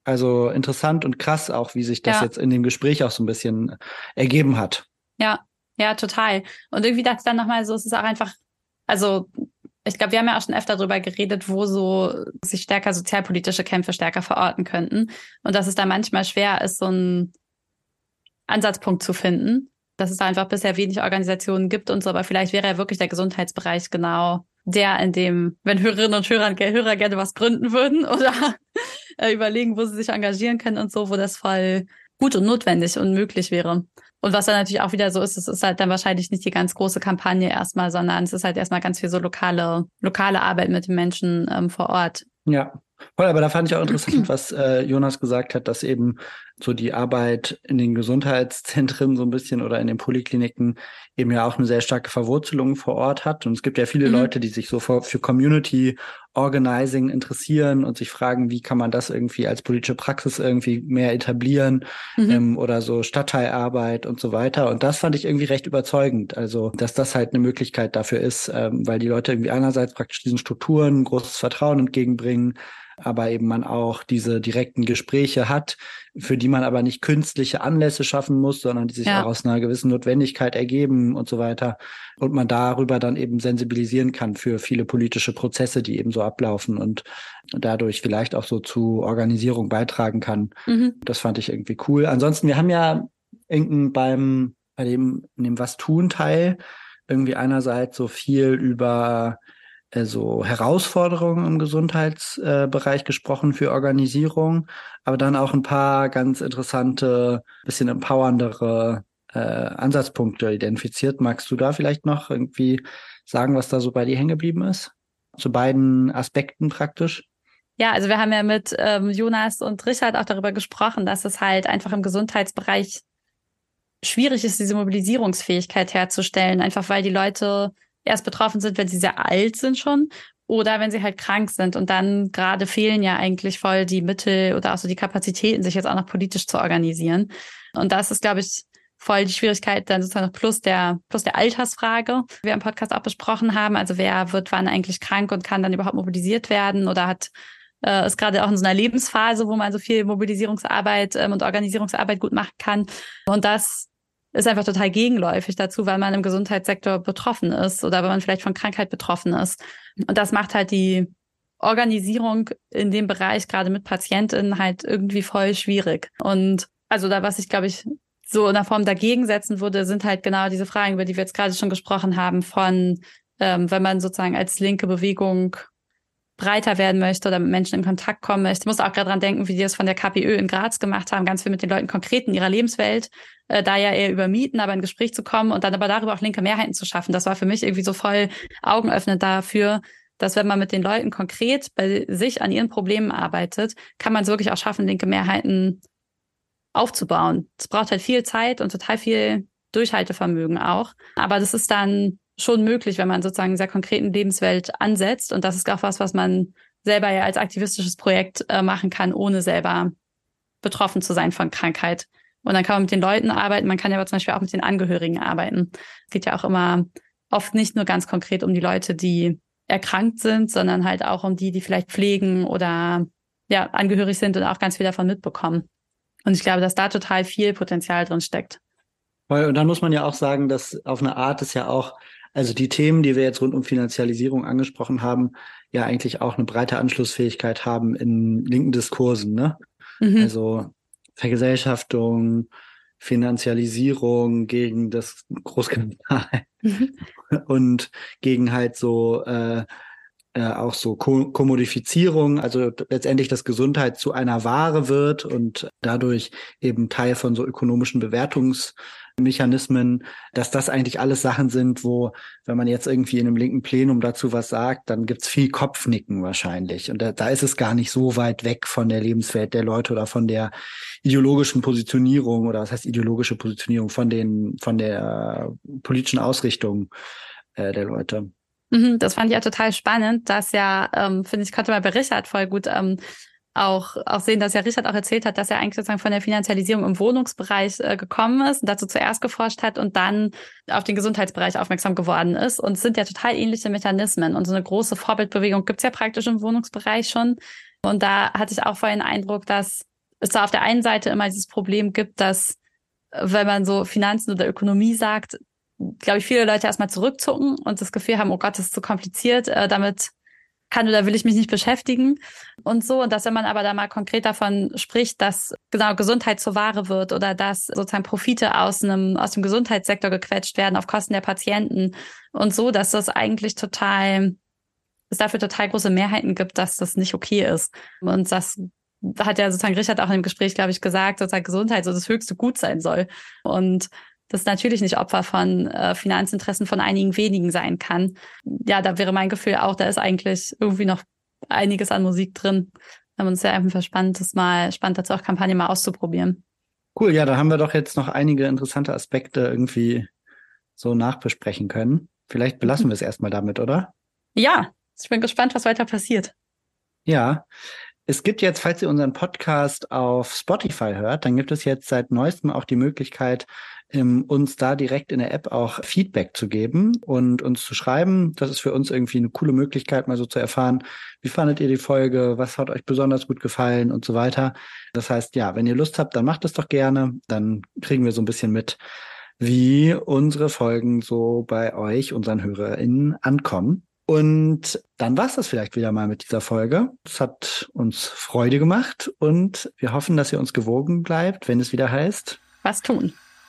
also interessant und krass auch, wie sich das ja. jetzt in dem Gespräch auch so ein bisschen ergeben hat. Ja, ja, total. Und irgendwie dachte ich dann nochmal so, es ist auch einfach, also ich glaube, wir haben ja auch schon öfter darüber geredet, wo so sich stärker sozialpolitische Kämpfe stärker verorten könnten. Und dass es da manchmal schwer ist, so einen Ansatzpunkt zu finden. Dass es da einfach bisher wenig Organisationen gibt und so, aber vielleicht wäre ja wirklich der Gesundheitsbereich genau der, in dem, wenn Hörerinnen und Hörer, Hörer gerne was gründen würden oder äh, überlegen, wo sie sich engagieren können und so, wo das voll gut und notwendig und möglich wäre. Und was dann natürlich auch wieder so ist, es ist halt dann wahrscheinlich nicht die ganz große Kampagne erstmal, sondern es ist halt erstmal ganz viel so lokale, lokale Arbeit mit den Menschen ähm, vor Ort. Ja, voll, aber da fand ich auch interessant, was äh, Jonas gesagt hat, dass eben so die Arbeit in den Gesundheitszentren so ein bisschen oder in den Polikliniken eben ja auch eine sehr starke Verwurzelung vor Ort hat. Und es gibt ja viele mhm. Leute, die sich so für, für Community Organizing interessieren und sich fragen, wie kann man das irgendwie als politische Praxis irgendwie mehr etablieren mhm. ähm, oder so Stadtteilarbeit und so weiter. Und das fand ich irgendwie recht überzeugend. Also, dass das halt eine Möglichkeit dafür ist, ähm, weil die Leute irgendwie einerseits praktisch diesen Strukturen großes Vertrauen entgegenbringen, aber eben man auch diese direkten Gespräche hat, für die man aber nicht künstliche Anlässe schaffen muss, sondern die sich ja. auch aus einer gewissen Notwendigkeit ergeben und so weiter. Und man darüber dann eben sensibilisieren kann für viele politische Prozesse, die eben so ablaufen und dadurch vielleicht auch so zu Organisierung beitragen kann. Mhm. Das fand ich irgendwie cool. Ansonsten, wir haben ja irgendein beim, bei dem, in dem Was tun Teil irgendwie einerseits so viel über so Herausforderungen im Gesundheitsbereich gesprochen für Organisierung, aber dann auch ein paar ganz interessante, bisschen empowerndere äh, Ansatzpunkte identifiziert. Magst du da vielleicht noch irgendwie sagen, was da so bei dir hängen geblieben ist? Zu beiden Aspekten praktisch? Ja, also wir haben ja mit ähm, Jonas und Richard auch darüber gesprochen, dass es halt einfach im Gesundheitsbereich schwierig ist, diese Mobilisierungsfähigkeit herzustellen, einfach weil die Leute erst betroffen sind, wenn sie sehr alt sind schon oder wenn sie halt krank sind. Und dann gerade fehlen ja eigentlich voll die Mittel oder auch so die Kapazitäten, sich jetzt auch noch politisch zu organisieren. Und das ist, glaube ich, voll die Schwierigkeit dann sozusagen plus der, plus der Altersfrage, die wir im Podcast auch besprochen haben. Also wer wird wann eigentlich krank und kann dann überhaupt mobilisiert werden oder hat äh, ist gerade auch in so einer Lebensphase, wo man so viel Mobilisierungsarbeit ähm, und Organisierungsarbeit gut machen kann. Und das ist einfach total gegenläufig dazu, weil man im Gesundheitssektor betroffen ist oder weil man vielleicht von Krankheit betroffen ist. Und das macht halt die Organisierung in dem Bereich gerade mit Patientinnen halt irgendwie voll schwierig. Und also da, was ich glaube ich so in der Form dagegen setzen würde, sind halt genau diese Fragen, über die wir jetzt gerade schon gesprochen haben, von ähm, wenn man sozusagen als linke Bewegung breiter werden möchte oder mit Menschen in Kontakt kommen möchte. Ich muss auch gerade dran denken, wie die das von der KPÖ in Graz gemacht haben, ganz viel mit den Leuten konkret in ihrer Lebenswelt, äh, da ja eher über Mieten, aber in Gespräch zu kommen und dann aber darüber auch linke Mehrheiten zu schaffen. Das war für mich irgendwie so voll augenöffnend dafür, dass wenn man mit den Leuten konkret bei sich an ihren Problemen arbeitet, kann man es wirklich auch schaffen, linke Mehrheiten aufzubauen. Es braucht halt viel Zeit und total viel Durchhaltevermögen auch. Aber das ist dann schon möglich, wenn man sozusagen in sehr konkreten Lebenswelt ansetzt. Und das ist auch was, was man selber ja als aktivistisches Projekt äh, machen kann, ohne selber betroffen zu sein von Krankheit. Und dann kann man mit den Leuten arbeiten, man kann ja aber zum Beispiel auch mit den Angehörigen arbeiten. Es geht ja auch immer oft nicht nur ganz konkret um die Leute, die erkrankt sind, sondern halt auch um die, die vielleicht pflegen oder ja, angehörig sind und auch ganz viel davon mitbekommen. Und ich glaube, dass da total viel Potenzial drin steckt. Und dann muss man ja auch sagen, dass auf eine Art ist ja auch, also die Themen, die wir jetzt rund um Finanzialisierung angesprochen haben, ja eigentlich auch eine breite Anschlussfähigkeit haben in linken Diskursen, ne? Mhm. Also Vergesellschaftung, Finanzialisierung gegen das Großkapital mhm. und gegen halt so äh, äh, auch so Ko Kommodifizierung, also letztendlich, dass Gesundheit zu einer Ware wird und dadurch eben Teil von so ökonomischen Bewertungsmechanismen, dass das eigentlich alles Sachen sind, wo, wenn man jetzt irgendwie in einem linken Plenum dazu was sagt, dann gibt's viel Kopfnicken wahrscheinlich. Und da, da ist es gar nicht so weit weg von der Lebenswelt der Leute oder von der ideologischen Positionierung oder was heißt ideologische Positionierung von den, von der politischen Ausrichtung äh, der Leute. Mhm, das fand ich ja total spannend, dass ja, ähm, finde ich, konnte man bei Richard voll gut ähm, auch, auch sehen, dass ja Richard auch erzählt hat, dass er eigentlich sozusagen von der Finanzialisierung im Wohnungsbereich äh, gekommen ist und dazu zuerst geforscht hat und dann auf den Gesundheitsbereich aufmerksam geworden ist. Und es sind ja total ähnliche Mechanismen. Und so eine große Vorbildbewegung gibt's ja praktisch im Wohnungsbereich schon. Und da hatte ich auch vorhin den Eindruck, dass es da auf der einen Seite immer dieses Problem gibt, dass äh, wenn man so Finanzen oder Ökonomie sagt, glaube ich, viele Leute erstmal zurückzucken und das Gefühl haben, oh Gott, das ist zu kompliziert, äh, damit kann oder will ich mich nicht beschäftigen und so. Und dass wenn man aber da mal konkret davon spricht, dass genau Gesundheit zur Ware wird oder dass sozusagen Profite aus einem, aus dem Gesundheitssektor gequetscht werden auf Kosten der Patienten und so, dass das eigentlich total, es dafür total große Mehrheiten gibt, dass das nicht okay ist. Und das hat ja sozusagen Richard auch im Gespräch, glaube ich, gesagt, sozusagen Gesundheit so das höchste Gut sein soll. Und das natürlich nicht Opfer von äh, Finanzinteressen von einigen wenigen sein kann. Ja, da wäre mein Gefühl auch, da ist eigentlich irgendwie noch einiges an Musik drin. Und es ist ja einfach spannend, das mal spannend dazu auch Kampagne mal auszuprobieren. Cool, ja, da haben wir doch jetzt noch einige interessante Aspekte irgendwie so nachbesprechen können. Vielleicht belassen mhm. wir es erstmal damit, oder? Ja, ich bin gespannt, was weiter passiert. Ja, es gibt jetzt, falls ihr unseren Podcast auf Spotify hört, dann gibt es jetzt seit neuestem auch die Möglichkeit, ähm, uns da direkt in der App auch Feedback zu geben und uns zu schreiben. Das ist für uns irgendwie eine coole Möglichkeit, mal so zu erfahren, wie fandet ihr die Folge, was hat euch besonders gut gefallen und so weiter. Das heißt, ja, wenn ihr Lust habt, dann macht es doch gerne. Dann kriegen wir so ein bisschen mit, wie unsere Folgen so bei euch, unseren HörerInnen, ankommen. Und dann war es das vielleicht wieder mal mit dieser Folge. Es hat uns Freude gemacht und wir hoffen, dass ihr uns gewogen bleibt, wenn es wieder heißt. Was tun?